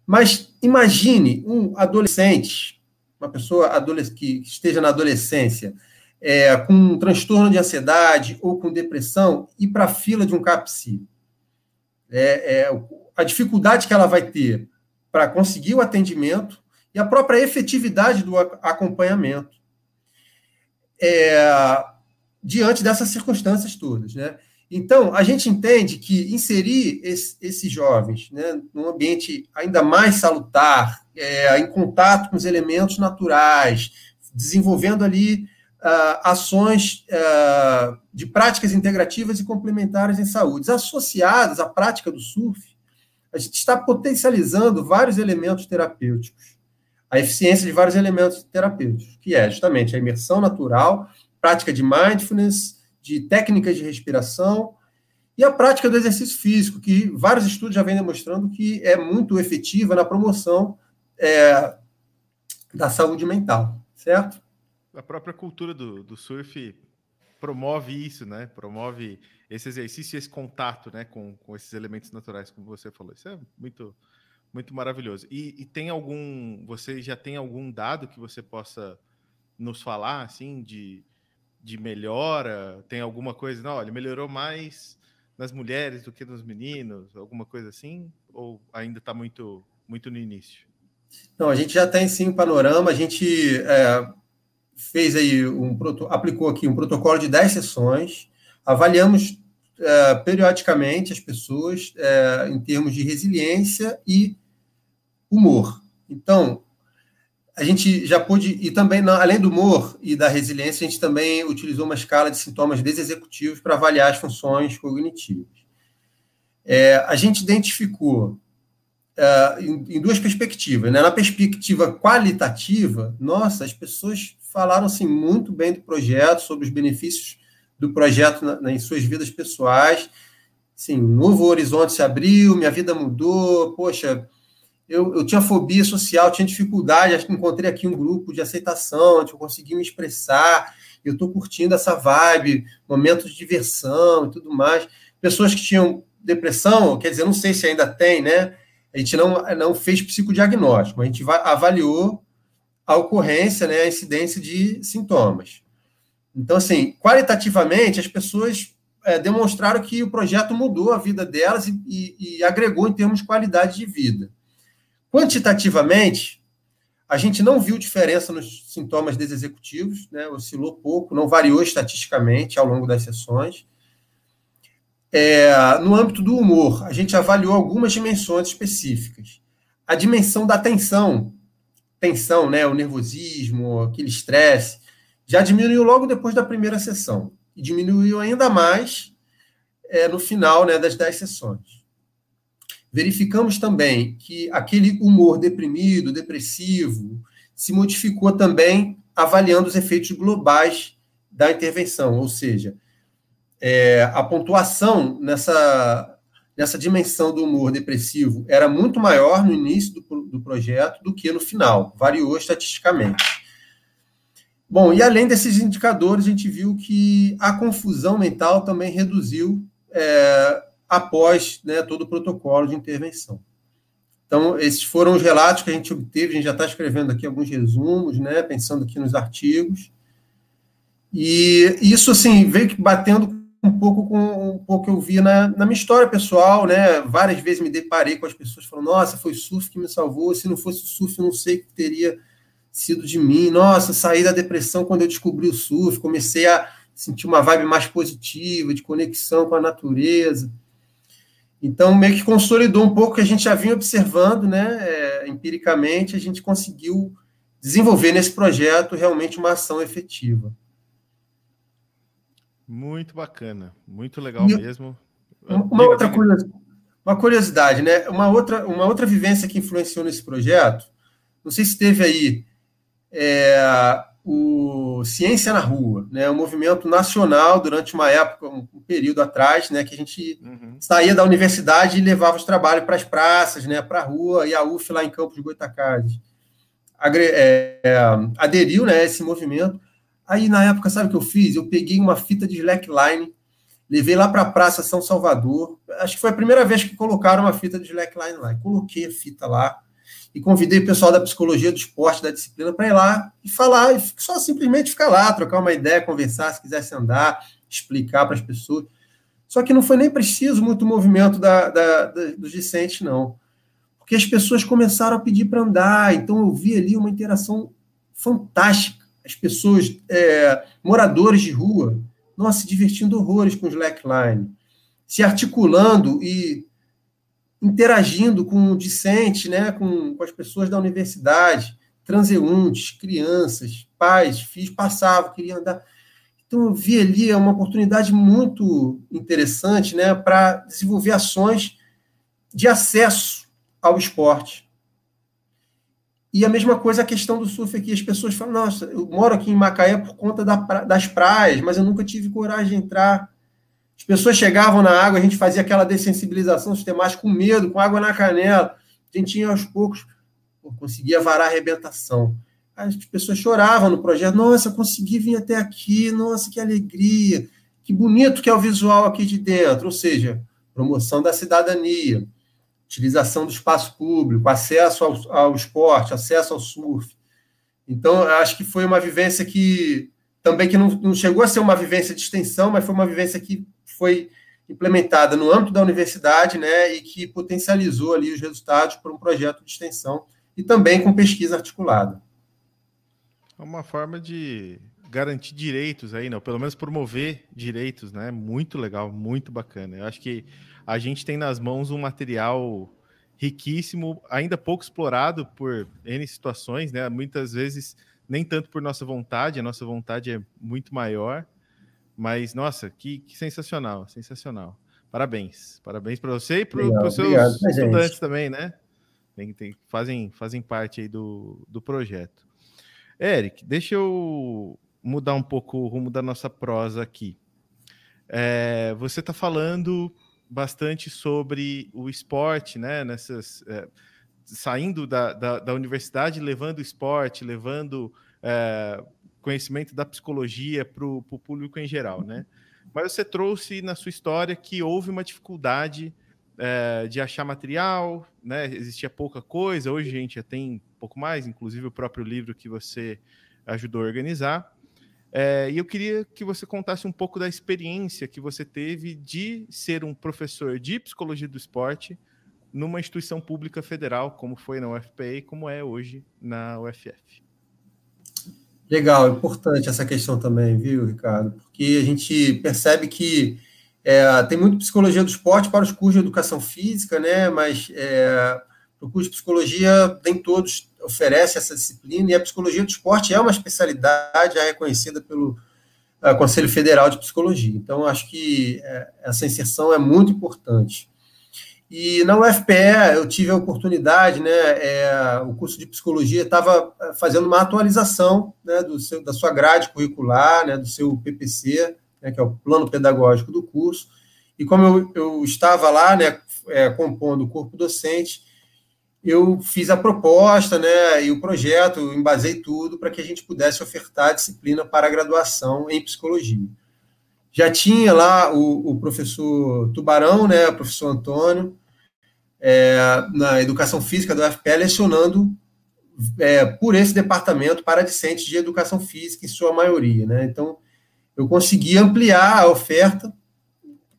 Mas imagine um adolescente, uma pessoa que esteja na adolescência, é, com um transtorno de ansiedade ou com depressão, ir para a fila de um CAPSI. É, é, a dificuldade que ela vai ter para conseguir o atendimento e a própria efetividade do acompanhamento é, diante dessas circunstâncias todas. Né? Então, a gente entende que inserir esse, esses jovens né, num ambiente ainda mais salutar, é, em contato com os elementos naturais, desenvolvendo ali uh, ações uh, de práticas integrativas e complementares em saúde, associadas à prática do surf, a gente está potencializando vários elementos terapêuticos, a eficiência de vários elementos terapêuticos, que é justamente a imersão natural, prática de mindfulness, de técnicas de respiração e a prática do exercício físico, que vários estudos já vêm demonstrando que é muito efetiva na promoção é, da saúde mental, certo? A própria cultura do, do surf promove isso, né? Promove esse exercício e esse contato, né, com, com esses elementos naturais, como você falou. Isso é muito muito maravilhoso. E, e, tem algum, você já tem algum dado que você possa nos falar, assim, de, de melhora? Tem alguma coisa, não, olha, melhorou mais nas mulheres do que nos meninos, alguma coisa assim? Ou ainda está muito, muito no início? Não, a gente já tem sim um panorama, a gente é, fez aí um aplicou aqui um protocolo de 10 sessões, avaliamos é, periodicamente as pessoas é, em termos de resiliência e humor. Então, a gente já pôde, e também, além do humor e da resiliência, a gente também utilizou uma escala de sintomas desexecutivos para avaliar as funções cognitivas. É, a gente identificou é, em, em, duas perspectivas. Né? Na perspectiva qualitativa, nossa, as pessoas falaram assim, muito bem do projeto, sobre os benefícios do projeto na, na, em suas vidas pessoais. Sim, um novo horizonte se abriu, minha vida mudou, poxa, eu, eu tinha fobia social, tinha dificuldade, acho que encontrei aqui um grupo de aceitação, onde eu consegui me expressar, eu estou curtindo essa vibe, momentos de diversão e tudo mais. Pessoas que tinham depressão, quer dizer, não sei se ainda tem, né? A gente não, não fez psicodiagnóstico, a gente avaliou a ocorrência, né, a incidência de sintomas. Então, assim, qualitativamente, as pessoas é, demonstraram que o projeto mudou a vida delas e, e, e agregou em termos de qualidade de vida. Quantitativamente, a gente não viu diferença nos sintomas desexecutivos, né? oscilou pouco, não variou estatisticamente ao longo das sessões. É, no âmbito do humor, a gente avaliou algumas dimensões específicas. A dimensão da tensão, tensão, né, o nervosismo, aquele estresse, já diminuiu logo depois da primeira sessão. E diminuiu ainda mais é, no final né, das dez sessões. Verificamos também que aquele humor deprimido, depressivo, se modificou também avaliando os efeitos globais da intervenção, ou seja, é, a pontuação nessa, nessa dimensão do humor depressivo era muito maior no início do, do projeto do que no final, variou estatisticamente. Bom, e além desses indicadores, a gente viu que a confusão mental também reduziu é, após né, todo o protocolo de intervenção. Então, esses foram os relatos que a gente obteve, a gente já está escrevendo aqui alguns resumos, né, pensando aqui nos artigos. E isso, assim, veio batendo um pouco com um pouco que eu vi na, na minha história pessoal, né? Várias vezes me deparei com as pessoas falando: nossa, foi o surf que me salvou, se não fosse o surf, eu não sei o que teria sido de mim. Nossa, saí da depressão quando eu descobri o surf, comecei a sentir uma vibe mais positiva, de conexão com a natureza. Então, meio que consolidou um pouco o que a gente já vinha observando, né? É, empiricamente, a gente conseguiu desenvolver nesse projeto realmente uma ação efetiva. Muito bacana, muito legal e mesmo. Uma, diga, outra diga. Curiosidade, uma curiosidade, né? Uma outra, uma outra vivência que influenciou nesse projeto, não sei se teve aí é, o Ciência na Rua, né, um movimento nacional durante uma época, um, período atrás, né, que a gente uhum. saía da universidade e levava os trabalhos para as praças, né, para a rua, e a UF lá em Campos de Goitacazes. É, é, aderiu né, a esse movimento. Aí, na época, sabe o que eu fiz? Eu peguei uma fita de slackline, levei lá para a Praça São Salvador, acho que foi a primeira vez que colocaram uma fita de slackline lá, coloquei a fita lá, e convidei o pessoal da psicologia do esporte, da disciplina, para ir lá e falar, e só simplesmente ficar lá, trocar uma ideia, conversar, se quisesse andar, explicar para as pessoas. Só que não foi nem preciso muito movimento da, da, da, dos discentes, não. Porque as pessoas começaram a pedir para andar, então eu vi ali uma interação fantástica. As pessoas, é, moradores de rua, nossa, se divertindo horrores com o slackline, se articulando e interagindo com o discente, né, com, com as pessoas da universidade, transeuntes, crianças, pais, filhos, passavam, queriam andar. Então, eu vi ali uma oportunidade muito interessante né, para desenvolver ações de acesso ao esporte. E a mesma coisa a questão do surf aqui. As pessoas falam, nossa, eu moro aqui em Macaé por conta da, das praias, mas eu nunca tive coragem de entrar as pessoas chegavam na água, a gente fazia aquela dessensibilização sistemática com medo, com água na canela. A gente ia aos poucos, pô, conseguia varar a arrebentação. As pessoas choravam no projeto. Nossa, consegui vir até aqui. Nossa, que alegria. Que bonito que é o visual aqui de dentro. Ou seja, promoção da cidadania. utilização do espaço público, acesso ao, ao esporte, acesso ao surf. Então, acho que foi uma vivência que também que não, não, chegou a ser uma vivência de extensão, mas foi uma vivência que foi implementada no âmbito da universidade, né, e que potencializou ali os resultados para um projeto de extensão e também com pesquisa articulada. É uma forma de garantir direitos aí, não, pelo menos promover direitos, né? Muito legal, muito bacana. Eu acho que a gente tem nas mãos um material riquíssimo, ainda pouco explorado por N situações, né? Muitas vezes nem tanto por nossa vontade, a nossa vontade é muito maior, mas nossa, que, que sensacional, sensacional. Parabéns, parabéns para você e para os seus obrigado, estudantes gente. também, né? Tem, tem, fazem, fazem parte aí do, do projeto. Eric, deixa eu mudar um pouco o rumo da nossa prosa aqui. É, você está falando bastante sobre o esporte, né? Nessas, é, saindo da, da, da, universidade, levando esporte, levando é, conhecimento da psicologia para o público em geral, né? Mas você trouxe na sua história que houve uma dificuldade é, de achar material, né? Existia pouca coisa, hoje a gente já tem um pouco mais, inclusive o próprio livro que você ajudou a organizar. É, e eu queria que você contasse um pouco da experiência que você teve de ser um professor de psicologia do esporte numa instituição pública federal, como foi na UFPA e como é hoje na UFF. Legal, importante essa questão também, viu, Ricardo? Porque a gente percebe que é, tem muito psicologia do esporte para os cursos de educação física, né? Mas é, o curso de psicologia nem todos oferece essa disciplina, e a psicologia do esporte é uma especialidade reconhecida pelo uh, Conselho Federal de Psicologia. Então, acho que uh, essa inserção é muito importante. E na UFPE eu tive a oportunidade, né, é, o curso de psicologia estava é, fazendo uma atualização né, do seu, da sua grade curricular, né, do seu PPC, né, que é o plano pedagógico do curso. E como eu, eu estava lá, né, é, compondo o corpo docente, eu fiz a proposta, né, e o projeto, embasei tudo para que a gente pudesse ofertar a disciplina para a graduação em psicologia. Já tinha lá o, o professor Tubarão, né, o professor Antônio, é, na educação física do UFPE, lecionando é, por esse departamento para discentes de educação física, em sua maioria. Né? Então, eu consegui ampliar a oferta,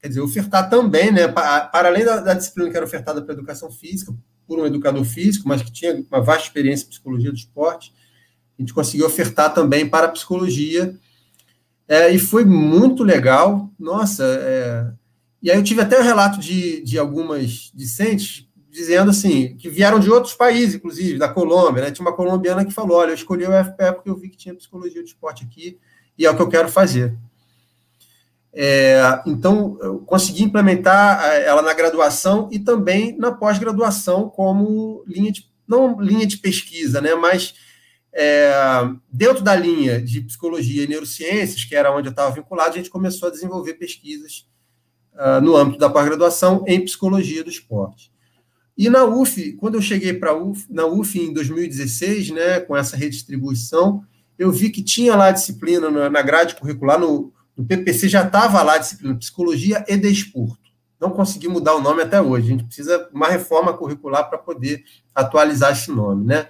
quer dizer, ofertar também, né, para, para além da, da disciplina que era ofertada para educação física, por um educador físico, mas que tinha uma vasta experiência em psicologia do esporte. A gente conseguiu ofertar também para a psicologia. É, e foi muito legal. Nossa, é... e aí eu tive até o relato de, de algumas discentes dizendo assim, que vieram de outros países, inclusive, da Colômbia, né? Tinha uma colombiana que falou: olha, eu escolhi o UFPE porque eu vi que tinha psicologia do esporte aqui e é o que eu quero fazer. É, então, eu consegui implementar é, ela na graduação e também na pós-graduação como linha de, não linha de pesquisa, né, mas é, dentro da linha de psicologia e neurociências, que era onde eu estava vinculado, a gente começou a desenvolver pesquisas uh, no âmbito da pós-graduação em psicologia do esporte. E na UF, quando eu cheguei para UF, na UF em 2016, né, com essa redistribuição, eu vi que tinha lá disciplina na grade curricular, no, no PPC já estava lá disciplina Psicologia e Desporto. Não consegui mudar o nome até hoje. A gente precisa uma reforma curricular para poder atualizar esse nome, né?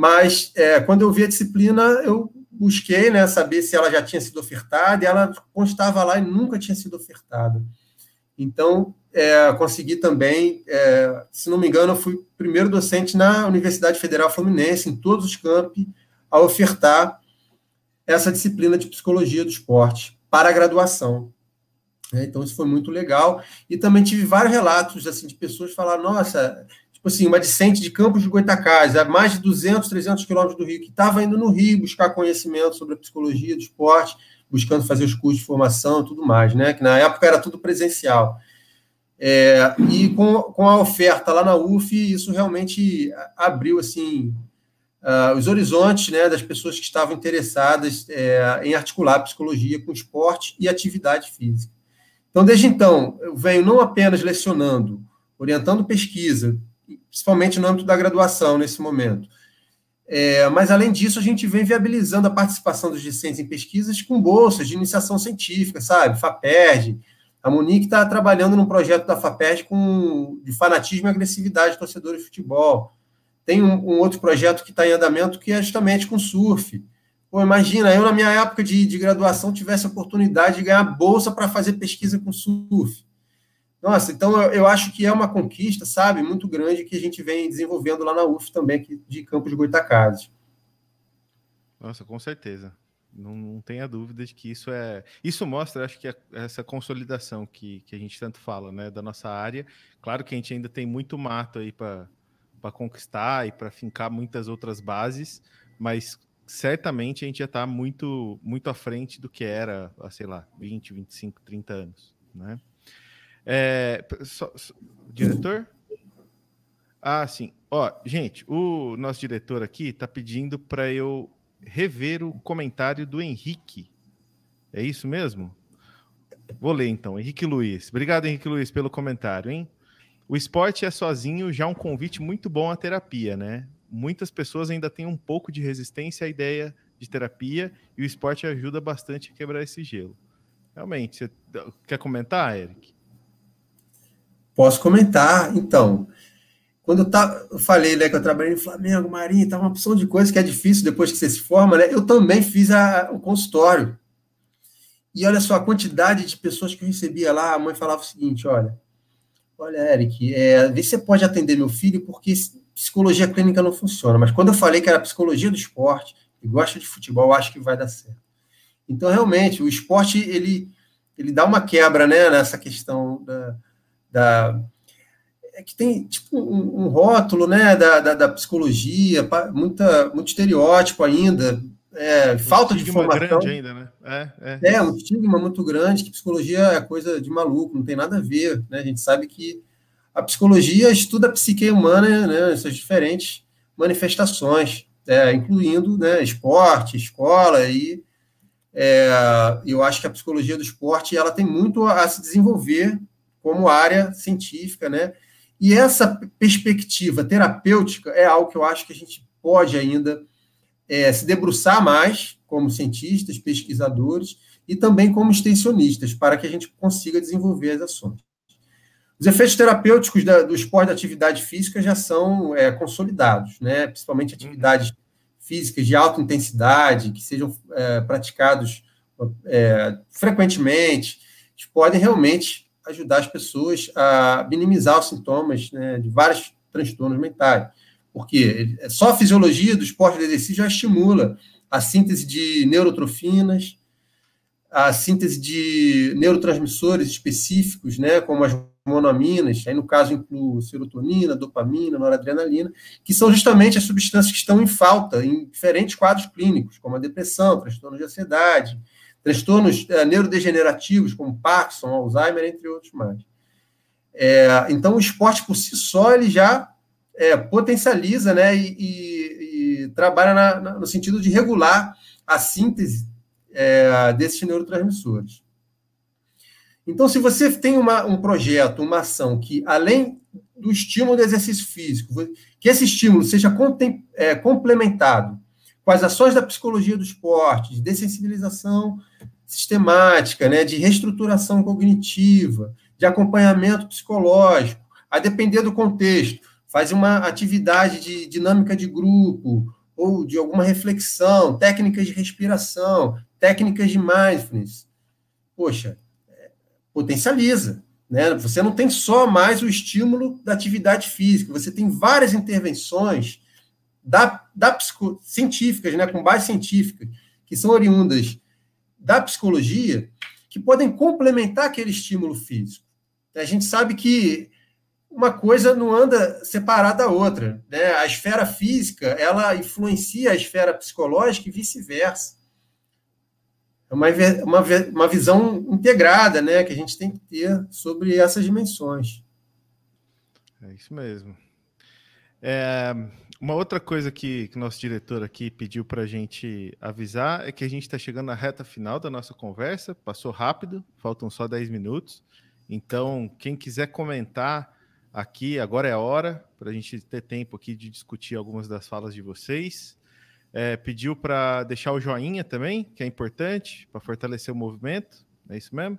Mas é, quando eu vi a disciplina, eu busquei né, saber se ela já tinha sido ofertada, e ela constava lá e nunca tinha sido ofertada. Então, é, consegui também, é, se não me engano, eu fui primeiro docente na Universidade Federal Fluminense, em todos os campi, a ofertar essa disciplina de psicologia do esporte para a graduação. É, então, isso foi muito legal. E também tive vários relatos assim, de pessoas falar: nossa, tipo assim, uma discente de Campos de Goitacazes, a mais de 200, 300 quilômetros do Rio, que estava indo no Rio buscar conhecimento sobre a psicologia do esporte, buscando fazer os cursos de formação e tudo mais, né? Que na época era tudo presencial. É, e com, com a oferta lá na UF, isso realmente abriu assim uh, os horizontes né, das pessoas que estavam interessadas é, em articular a psicologia com esporte e atividade física. Então, desde então, eu venho não apenas lecionando, orientando pesquisa, principalmente no âmbito da graduação nesse momento, é, mas, além disso, a gente vem viabilizando a participação dos discentes em pesquisas com bolsas de iniciação científica, sabe? FAPERJ, A Monique está trabalhando num projeto da FAPESP com, de fanatismo e agressividade de torcedores de futebol. Tem um, um outro projeto que está em andamento que é justamente com surf. Pô, imagina, eu na minha época de, de graduação tivesse a oportunidade de ganhar bolsa para fazer pesquisa com surf. Nossa, então eu, eu, acho que é uma conquista, sabe, muito grande que a gente vem desenvolvendo lá na UF também, aqui de Campos Goitacazes. Nossa, com certeza. Não, não tenha dúvida de que isso é. Isso mostra, acho que, é essa consolidação que, que a gente tanto fala, né, da nossa área. Claro que a gente ainda tem muito mato aí para conquistar e para fincar muitas outras bases, mas certamente a gente já está muito, muito à frente do que era, sei lá, 20, 25, 30 anos, né? É, só, só, diretor? Ah, sim. Ó, gente, o nosso diretor aqui está pedindo para eu rever o comentário do Henrique. É isso mesmo? Vou ler então. Henrique Luiz. Obrigado, Henrique Luiz, pelo comentário, hein? O esporte é sozinho já um convite muito bom à terapia, né? Muitas pessoas ainda têm um pouco de resistência à ideia de terapia e o esporte ajuda bastante a quebrar esse gelo. Realmente, você quer comentar, Eric? Posso comentar, então. Quando eu, tá, eu falei né, que eu trabalhei no Flamengo, Marinho, tá uma opção de coisa que é difícil depois que você se forma, né? Eu também fiz a, o consultório. E olha só, a quantidade de pessoas que eu recebia lá, a mãe falava o seguinte: olha, olha, Eric, é, vê se você pode atender meu filho, porque psicologia clínica não funciona. Mas quando eu falei que era psicologia do esporte e gosta de futebol, acho que vai dar certo. Então, realmente, o esporte ele, ele dá uma quebra né, nessa questão da, da é que tem tipo um, um rótulo né, da, da, da, psicologia, muita, muito estereótipo ainda, é, um falta de informação. grande ainda, né? É, é. é, um estigma muito grande, que psicologia é coisa de maluco, não tem nada a ver. Né? A gente sabe que a psicologia estuda a psique humana, né, essas diferentes manifestações, é, incluindo né, esporte, escola, e é, eu acho que a psicologia do esporte ela tem muito a se desenvolver como área científica, né? E essa perspectiva terapêutica é algo que eu acho que a gente pode ainda é, se debruçar mais como cientistas, pesquisadores e também como extensionistas, para que a gente consiga desenvolver as ações. Os efeitos terapêuticos da, do esporte da atividade física já são é, consolidados, né? principalmente atividades físicas de alta intensidade, que sejam é, praticados é, frequentemente, podem realmente ajudar as pessoas a minimizar os sintomas né, de vários transtornos mentais. Porque só a fisiologia do esporte de exercício já estimula a síntese de neurotrofinas, a síntese de neurotransmissores específicos, né, como as monoaminas, aí no caso inclui serotonina, dopamina, noradrenalina, que são justamente as substâncias que estão em falta em diferentes quadros clínicos, como a depressão, transtorno de ansiedade, transtornos é, neurodegenerativos, como Parkinson, Alzheimer, entre outros mais. É, então, o esporte por si só ele já é, potencializa né, e, e, e trabalha na, na, no sentido de regular a síntese é, desses neurotransmissores. Então, se você tem uma, um projeto, uma ação que, além do estímulo do exercício físico, que esse estímulo seja é, complementado com as ações da psicologia do esporte, de dessensibilização sistemática, né, de reestruturação cognitiva, de acompanhamento psicológico, a depender do contexto, faz uma atividade de dinâmica de grupo ou de alguma reflexão, técnicas de respiração, técnicas de mindfulness. Poxa, é, potencializa. Né? Você não tem só mais o estímulo da atividade física, você tem várias intervenções da, da psico, científicas, né, com base científica, que são oriundas da psicologia, que podem complementar aquele estímulo físico. A gente sabe que uma coisa não anda separada da outra. Né? A esfera física ela influencia a esfera psicológica e vice-versa. É uma, uma, uma visão integrada né, que a gente tem que ter sobre essas dimensões. É isso mesmo. É, uma outra coisa que, que nosso diretor aqui pediu para a gente avisar é que a gente está chegando na reta final da nossa conversa. Passou rápido, faltam só 10 minutos. Então, quem quiser comentar aqui, agora é a hora para a gente ter tempo aqui de discutir algumas das falas de vocês. É, pediu para deixar o joinha também, que é importante para fortalecer o movimento. É isso mesmo?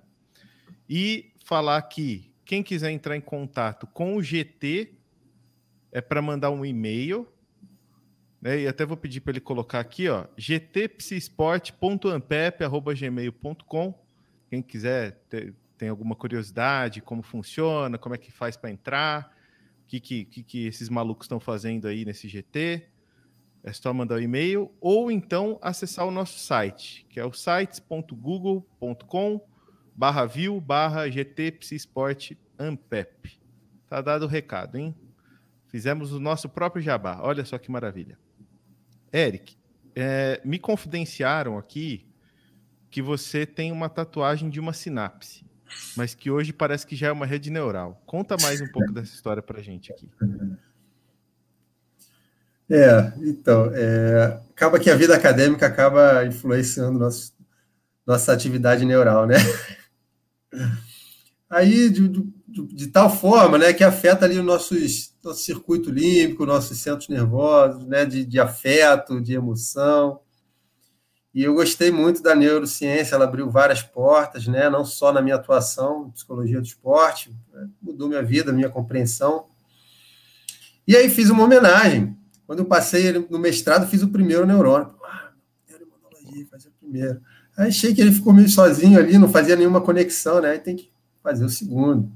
E falar que quem quiser entrar em contato com o GT é para mandar um e-mail. Né? E até vou pedir para ele colocar aqui, ó, gtpsisport.ampep.gmail.com. Quem quiser ter, tem alguma curiosidade, como funciona, como é que faz para entrar, o que, que, que, esses malucos estão fazendo aí nesse GT, é só mandar o um e-mail ou então acessar o nosso site, que é o sites.google.com barra view barra GT. Tá dado o recado, hein? Fizemos o nosso próprio jabá. Olha só que maravilha. Eric, é, me confidenciaram aqui que você tem uma tatuagem de uma sinapse, mas que hoje parece que já é uma rede neural. Conta mais um pouco dessa história para gente aqui. É, então, é, acaba que a vida acadêmica acaba influenciando nosso, nossa atividade neural, né? Aí, de, de, de, tal forma, né, que afeta ali o nosso, nosso circuito límbico, nossos centros nervosos, né, de, de afeto, de emoção. E eu gostei muito da neurociência, ela abriu várias portas, né? não só na minha atuação em psicologia do esporte, né? mudou minha vida, minha compreensão. E aí fiz uma homenagem. Quando eu passei no mestrado, fiz o primeiro neurônio. Ah, neuroimunologia, fazer o primeiro. Aí achei que ele ficou meio sozinho ali, não fazia nenhuma conexão, né? Aí tem que fazer o segundo.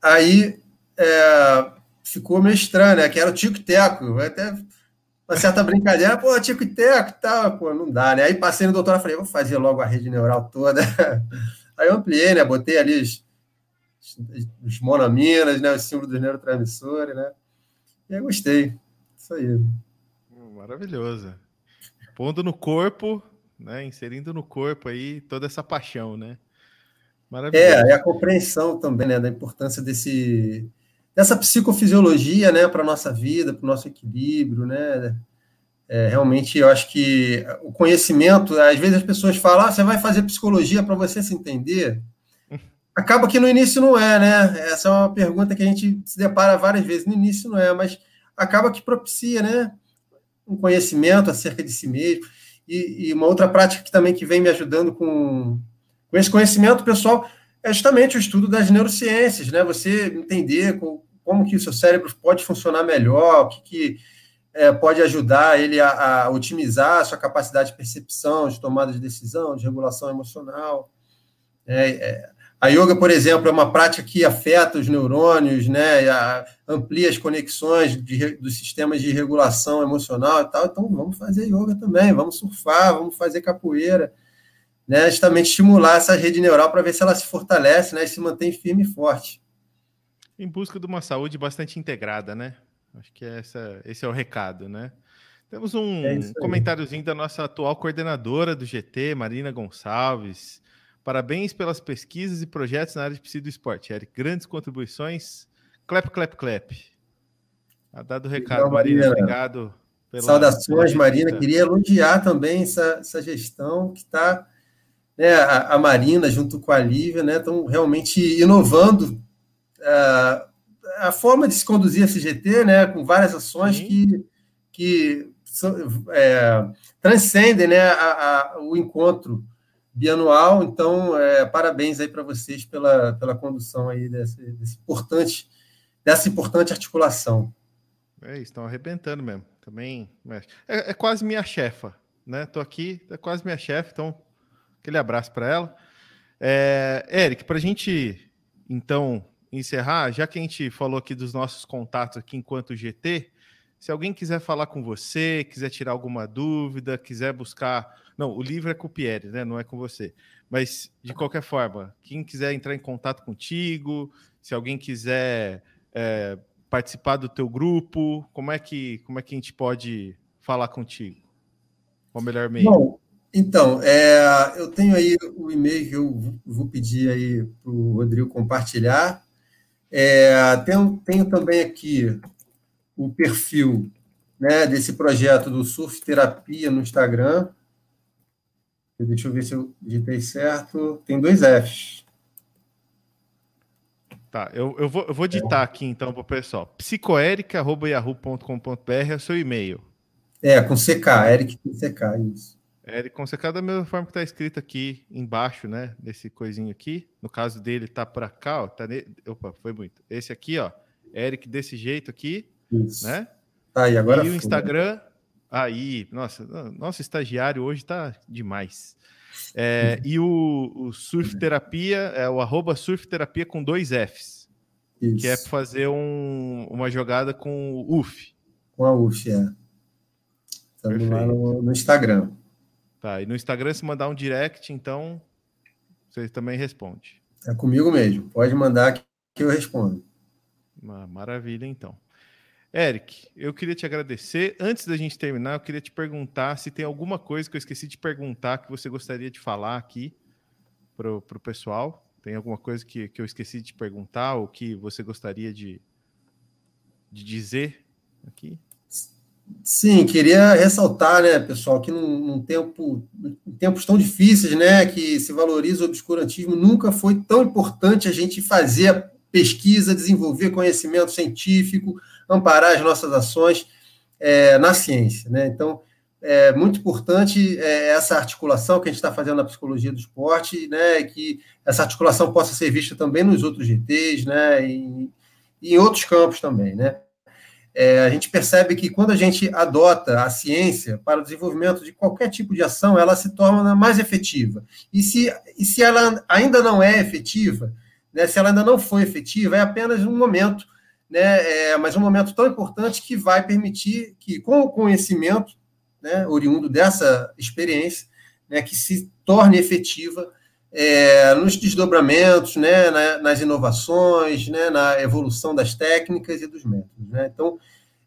Aí é, ficou meio estranho, né? Que era o tico-teco. Até uma certa brincadeira, pô, tico e teco e tal, pô, não dá, né? Aí passei no doutor e falei, vou fazer logo a rede neural toda. Aí eu ampliei, né? Botei ali os, os monaminas, né? Os símbolos dos neurotransmissores, né? E aí gostei. Isso aí. Maravilhoso. Pondo no corpo, né? Inserindo no corpo aí toda essa paixão, né? Maravilhoso. É, e a compreensão também, né? Da importância desse dessa psicofisiologia, né, para nossa vida, para o nosso equilíbrio, né? É, realmente, eu acho que o conhecimento, às vezes as pessoas falam, ah, você vai fazer psicologia para você se entender. Acaba que no início não é, né? Essa é uma pergunta que a gente se depara várias vezes. No início não é, mas acaba que propicia, né? Um conhecimento acerca de si mesmo. E, e uma outra prática que também que vem me ajudando com, com esse conhecimento, pessoal, é justamente o estudo das neurociências, né? Você entender como que o seu cérebro pode funcionar melhor, o que, que é, pode ajudar ele a, a, otimizar a sua capacidade de percepção, de tomada de decisão, de regulação emocional. É, é, a yoga, por exemplo, é uma prática que afeta os neurônios, né? A, amplia as conexões de, dos sistemas de regulação emocional e tal. Então, vamos fazer yoga também, vamos surfar, vamos fazer capoeira né, justamente estimular essa rede neural para ver se ela se fortalece né, e se mantém firme e forte. Em busca de uma saúde bastante integrada, né? Acho que essa, esse é o recado, né? Temos um é comentáriozinho da nossa atual coordenadora do GT, Marina Gonçalves. Parabéns pelas pesquisas e projetos na área de psico esporte. Eric, grandes contribuições. Clap, clap, clap. Tá dado o recado, Legal, Marina. Marina. Obrigado. Pela, Saudações, Marina. Queria elogiar também essa, essa gestão que está né, a, a, Marina, junto com a Lívia, né, estão realmente inovando a forma de se conduzir a CGT, né, com várias ações Sim. que, que é, transcendem né, a, a, o encontro bianual. Então, é, parabéns aí para vocês pela, pela condução aí desse, desse importante, dessa importante articulação. É, estão arrebentando mesmo. Também é, é quase minha chefa, né? Tô aqui, é quase minha chefe, então Aquele abraço para ela. É, Eric, para a gente então encerrar, já que a gente falou aqui dos nossos contatos aqui enquanto GT, se alguém quiser falar com você, quiser tirar alguma dúvida, quiser buscar. Não, o livro é com o Pierre, né? Não é com você. Mas, de qualquer forma, quem quiser entrar em contato contigo, se alguém quiser é, participar do teu grupo, como é que como é que a gente pode falar contigo? Qual o melhor meio? Bom, então, é, eu tenho aí o e-mail que eu vou pedir aí para o Rodrigo compartilhar. É, tenho, tenho, também aqui o perfil né, desse projeto do Surf Terapia no Instagram. Deixa eu ver se eu digitei certo. Tem dois Fs. Tá, eu, eu, vou, eu vou digitar aqui então para o pessoal. psicoerica.yahoo.com.br é o seu e-mail. É, com CK, Eric com CK, isso. Eric Fonseca da mesma forma que está escrito aqui embaixo, né? Desse coisinho aqui. No caso dele, tá para cá, ó. Tá ne... Opa, foi muito. Esse aqui, ó. Eric desse jeito aqui, Isso. né? Tá aí, agora. E o Instagram. Aí, nossa, nosso estagiário hoje tá demais. É, e o, o Surf Terapia é o arroba Surf Terapia com dois Fs. Isso. Que é fazer um, uma jogada com o UF. Com a UF, é. Estamos lá no, no, Instagram. Tá, e no Instagram, se mandar um direct, então você também responde. É comigo mesmo. Pode mandar que eu respondo. Maravilha, então. Eric, eu queria te agradecer. Antes da gente terminar, eu queria te perguntar se tem alguma coisa que eu esqueci de perguntar que você gostaria de falar aqui para o pessoal. Tem alguma coisa que, que eu esqueci de perguntar ou que você gostaria de, de dizer aqui? Sim, queria ressaltar, né, pessoal, que num, num tempo, em tempos tão difíceis, né, que se valoriza o obscurantismo, nunca foi tão importante a gente fazer pesquisa, desenvolver conhecimento científico, amparar as nossas ações é, na ciência. Né? Então, é muito importante é, essa articulação que a gente está fazendo na psicologia do esporte, né, que essa articulação possa ser vista também nos outros GTs, né, e, e em outros campos também, né. É, a gente percebe que quando a gente adota a ciência para o desenvolvimento de qualquer tipo de ação, ela se torna mais efetiva. E se, e se ela ainda não é efetiva, né, se ela ainda não foi efetiva, é apenas um momento né, é, mas um momento tão importante que vai permitir que, com o conhecimento né, oriundo dessa experiência, né, que se torne efetiva é, nos desdobramentos, né, na, nas inovações, né, na evolução das técnicas e dos métodos. Né? Então,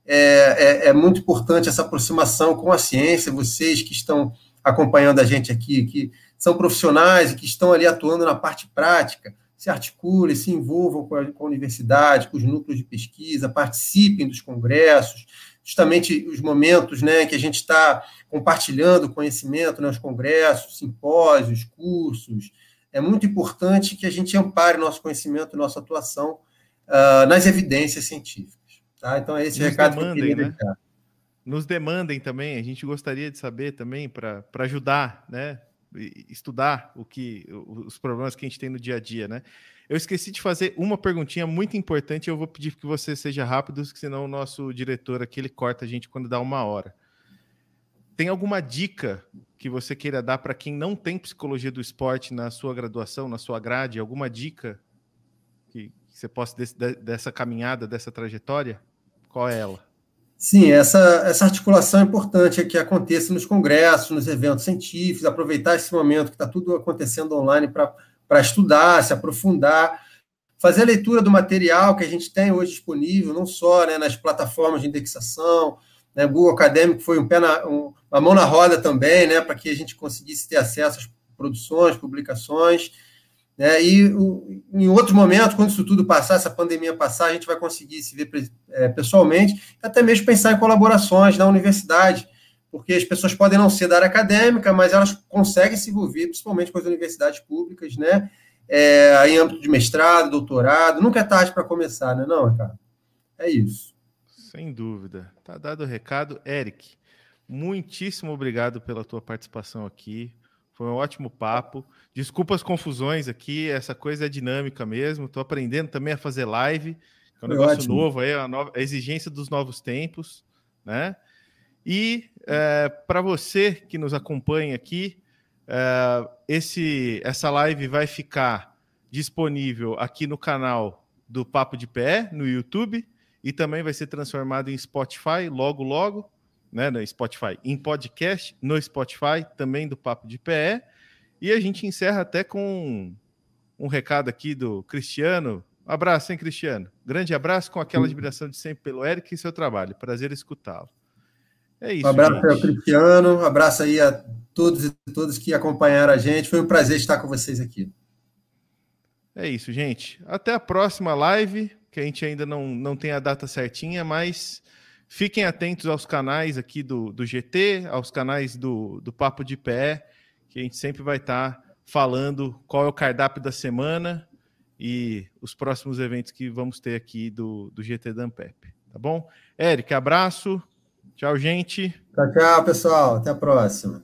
é, é, é, muito importante essa aproximação com a ciência, vocês que estão acompanhando a gente aqui, que são profissionais e que estão ali atuando na parte prática, se articulem, se envolvam com a, com a universidade, com os núcleos de pesquisa, participem dos congressos, justamente os momentos né, que a gente está compartilhando conhecimento nos né, congressos, simpósios, cursos. É muito importante que a gente ampare nosso conhecimento, nossa atuação uh, nas evidências científicas. Tá? Então, é esse Nos recado demandem, que eu queria né? deixar. Nos demandem também, a gente gostaria de saber também para ajudar, né? estudar o que os problemas que a gente tem no dia a dia, né? Eu esqueci de fazer uma perguntinha muito importante. Eu vou pedir que você seja rápido, senão o nosso diretor aqui ele corta a gente quando dá uma hora. Tem alguma dica que você queira dar para quem não tem psicologia do esporte na sua graduação, na sua grade? Alguma dica que, você possa desse, dessa caminhada, dessa trajetória? Qual é ela? Sim, essa, essa articulação é importante é que aconteça nos congressos, nos eventos científicos, aproveitar esse momento que está tudo acontecendo online para estudar, se aprofundar, fazer a leitura do material que a gente tem hoje disponível, não só né, nas plataformas de indexação, né, Google Acadêmico foi um pé na, um, uma mão na roda também, né, para que a gente conseguisse ter acesso às produções, publicações, né? E o, em outro momento, quando isso tudo passar, essa pandemia passar, a gente vai conseguir se ver é, pessoalmente, até mesmo pensar em colaborações na universidade, porque as pessoas podem não ser da área acadêmica, mas elas conseguem se envolver, principalmente com as universidades públicas, né? É, em âmbito de mestrado, doutorado, nunca é tarde para começar, né, não, cara? É isso. Sem dúvida. Tá dado o recado. Eric, muitíssimo obrigado pela tua participação aqui. Foi um ótimo papo. Desculpa as confusões aqui, essa coisa é dinâmica mesmo. Estou aprendendo também a fazer live, é um negócio ótimo. novo aí, a, nova, a, exigência dos novos tempos, né? E é, para você que nos acompanha aqui, é, esse, essa live vai ficar disponível aqui no canal do Papo de Pé, no YouTube, e também vai ser transformado em Spotify logo, logo né, no Spotify, em podcast, no Spotify, também do Papo de Pé. E a gente encerra até com um recado aqui do Cristiano. Um abraço, hein, Cristiano? Grande abraço com aquela admiração de sempre pelo Eric e seu trabalho. Prazer escutá-lo. É isso. Um abraço para o Cristiano, um abraço aí a todos e todas que acompanharam a gente. Foi um prazer estar com vocês aqui. É isso, gente. Até a próxima live, que a gente ainda não, não tem a data certinha, mas Fiquem atentos aos canais aqui do, do GT, aos canais do, do Papo de Pé, que a gente sempre vai estar tá falando qual é o cardápio da semana e os próximos eventos que vamos ter aqui do, do GT Dampep. Tá bom? Eric, abraço. Tchau, gente. Tchau, tchau, pessoal. Até a próxima.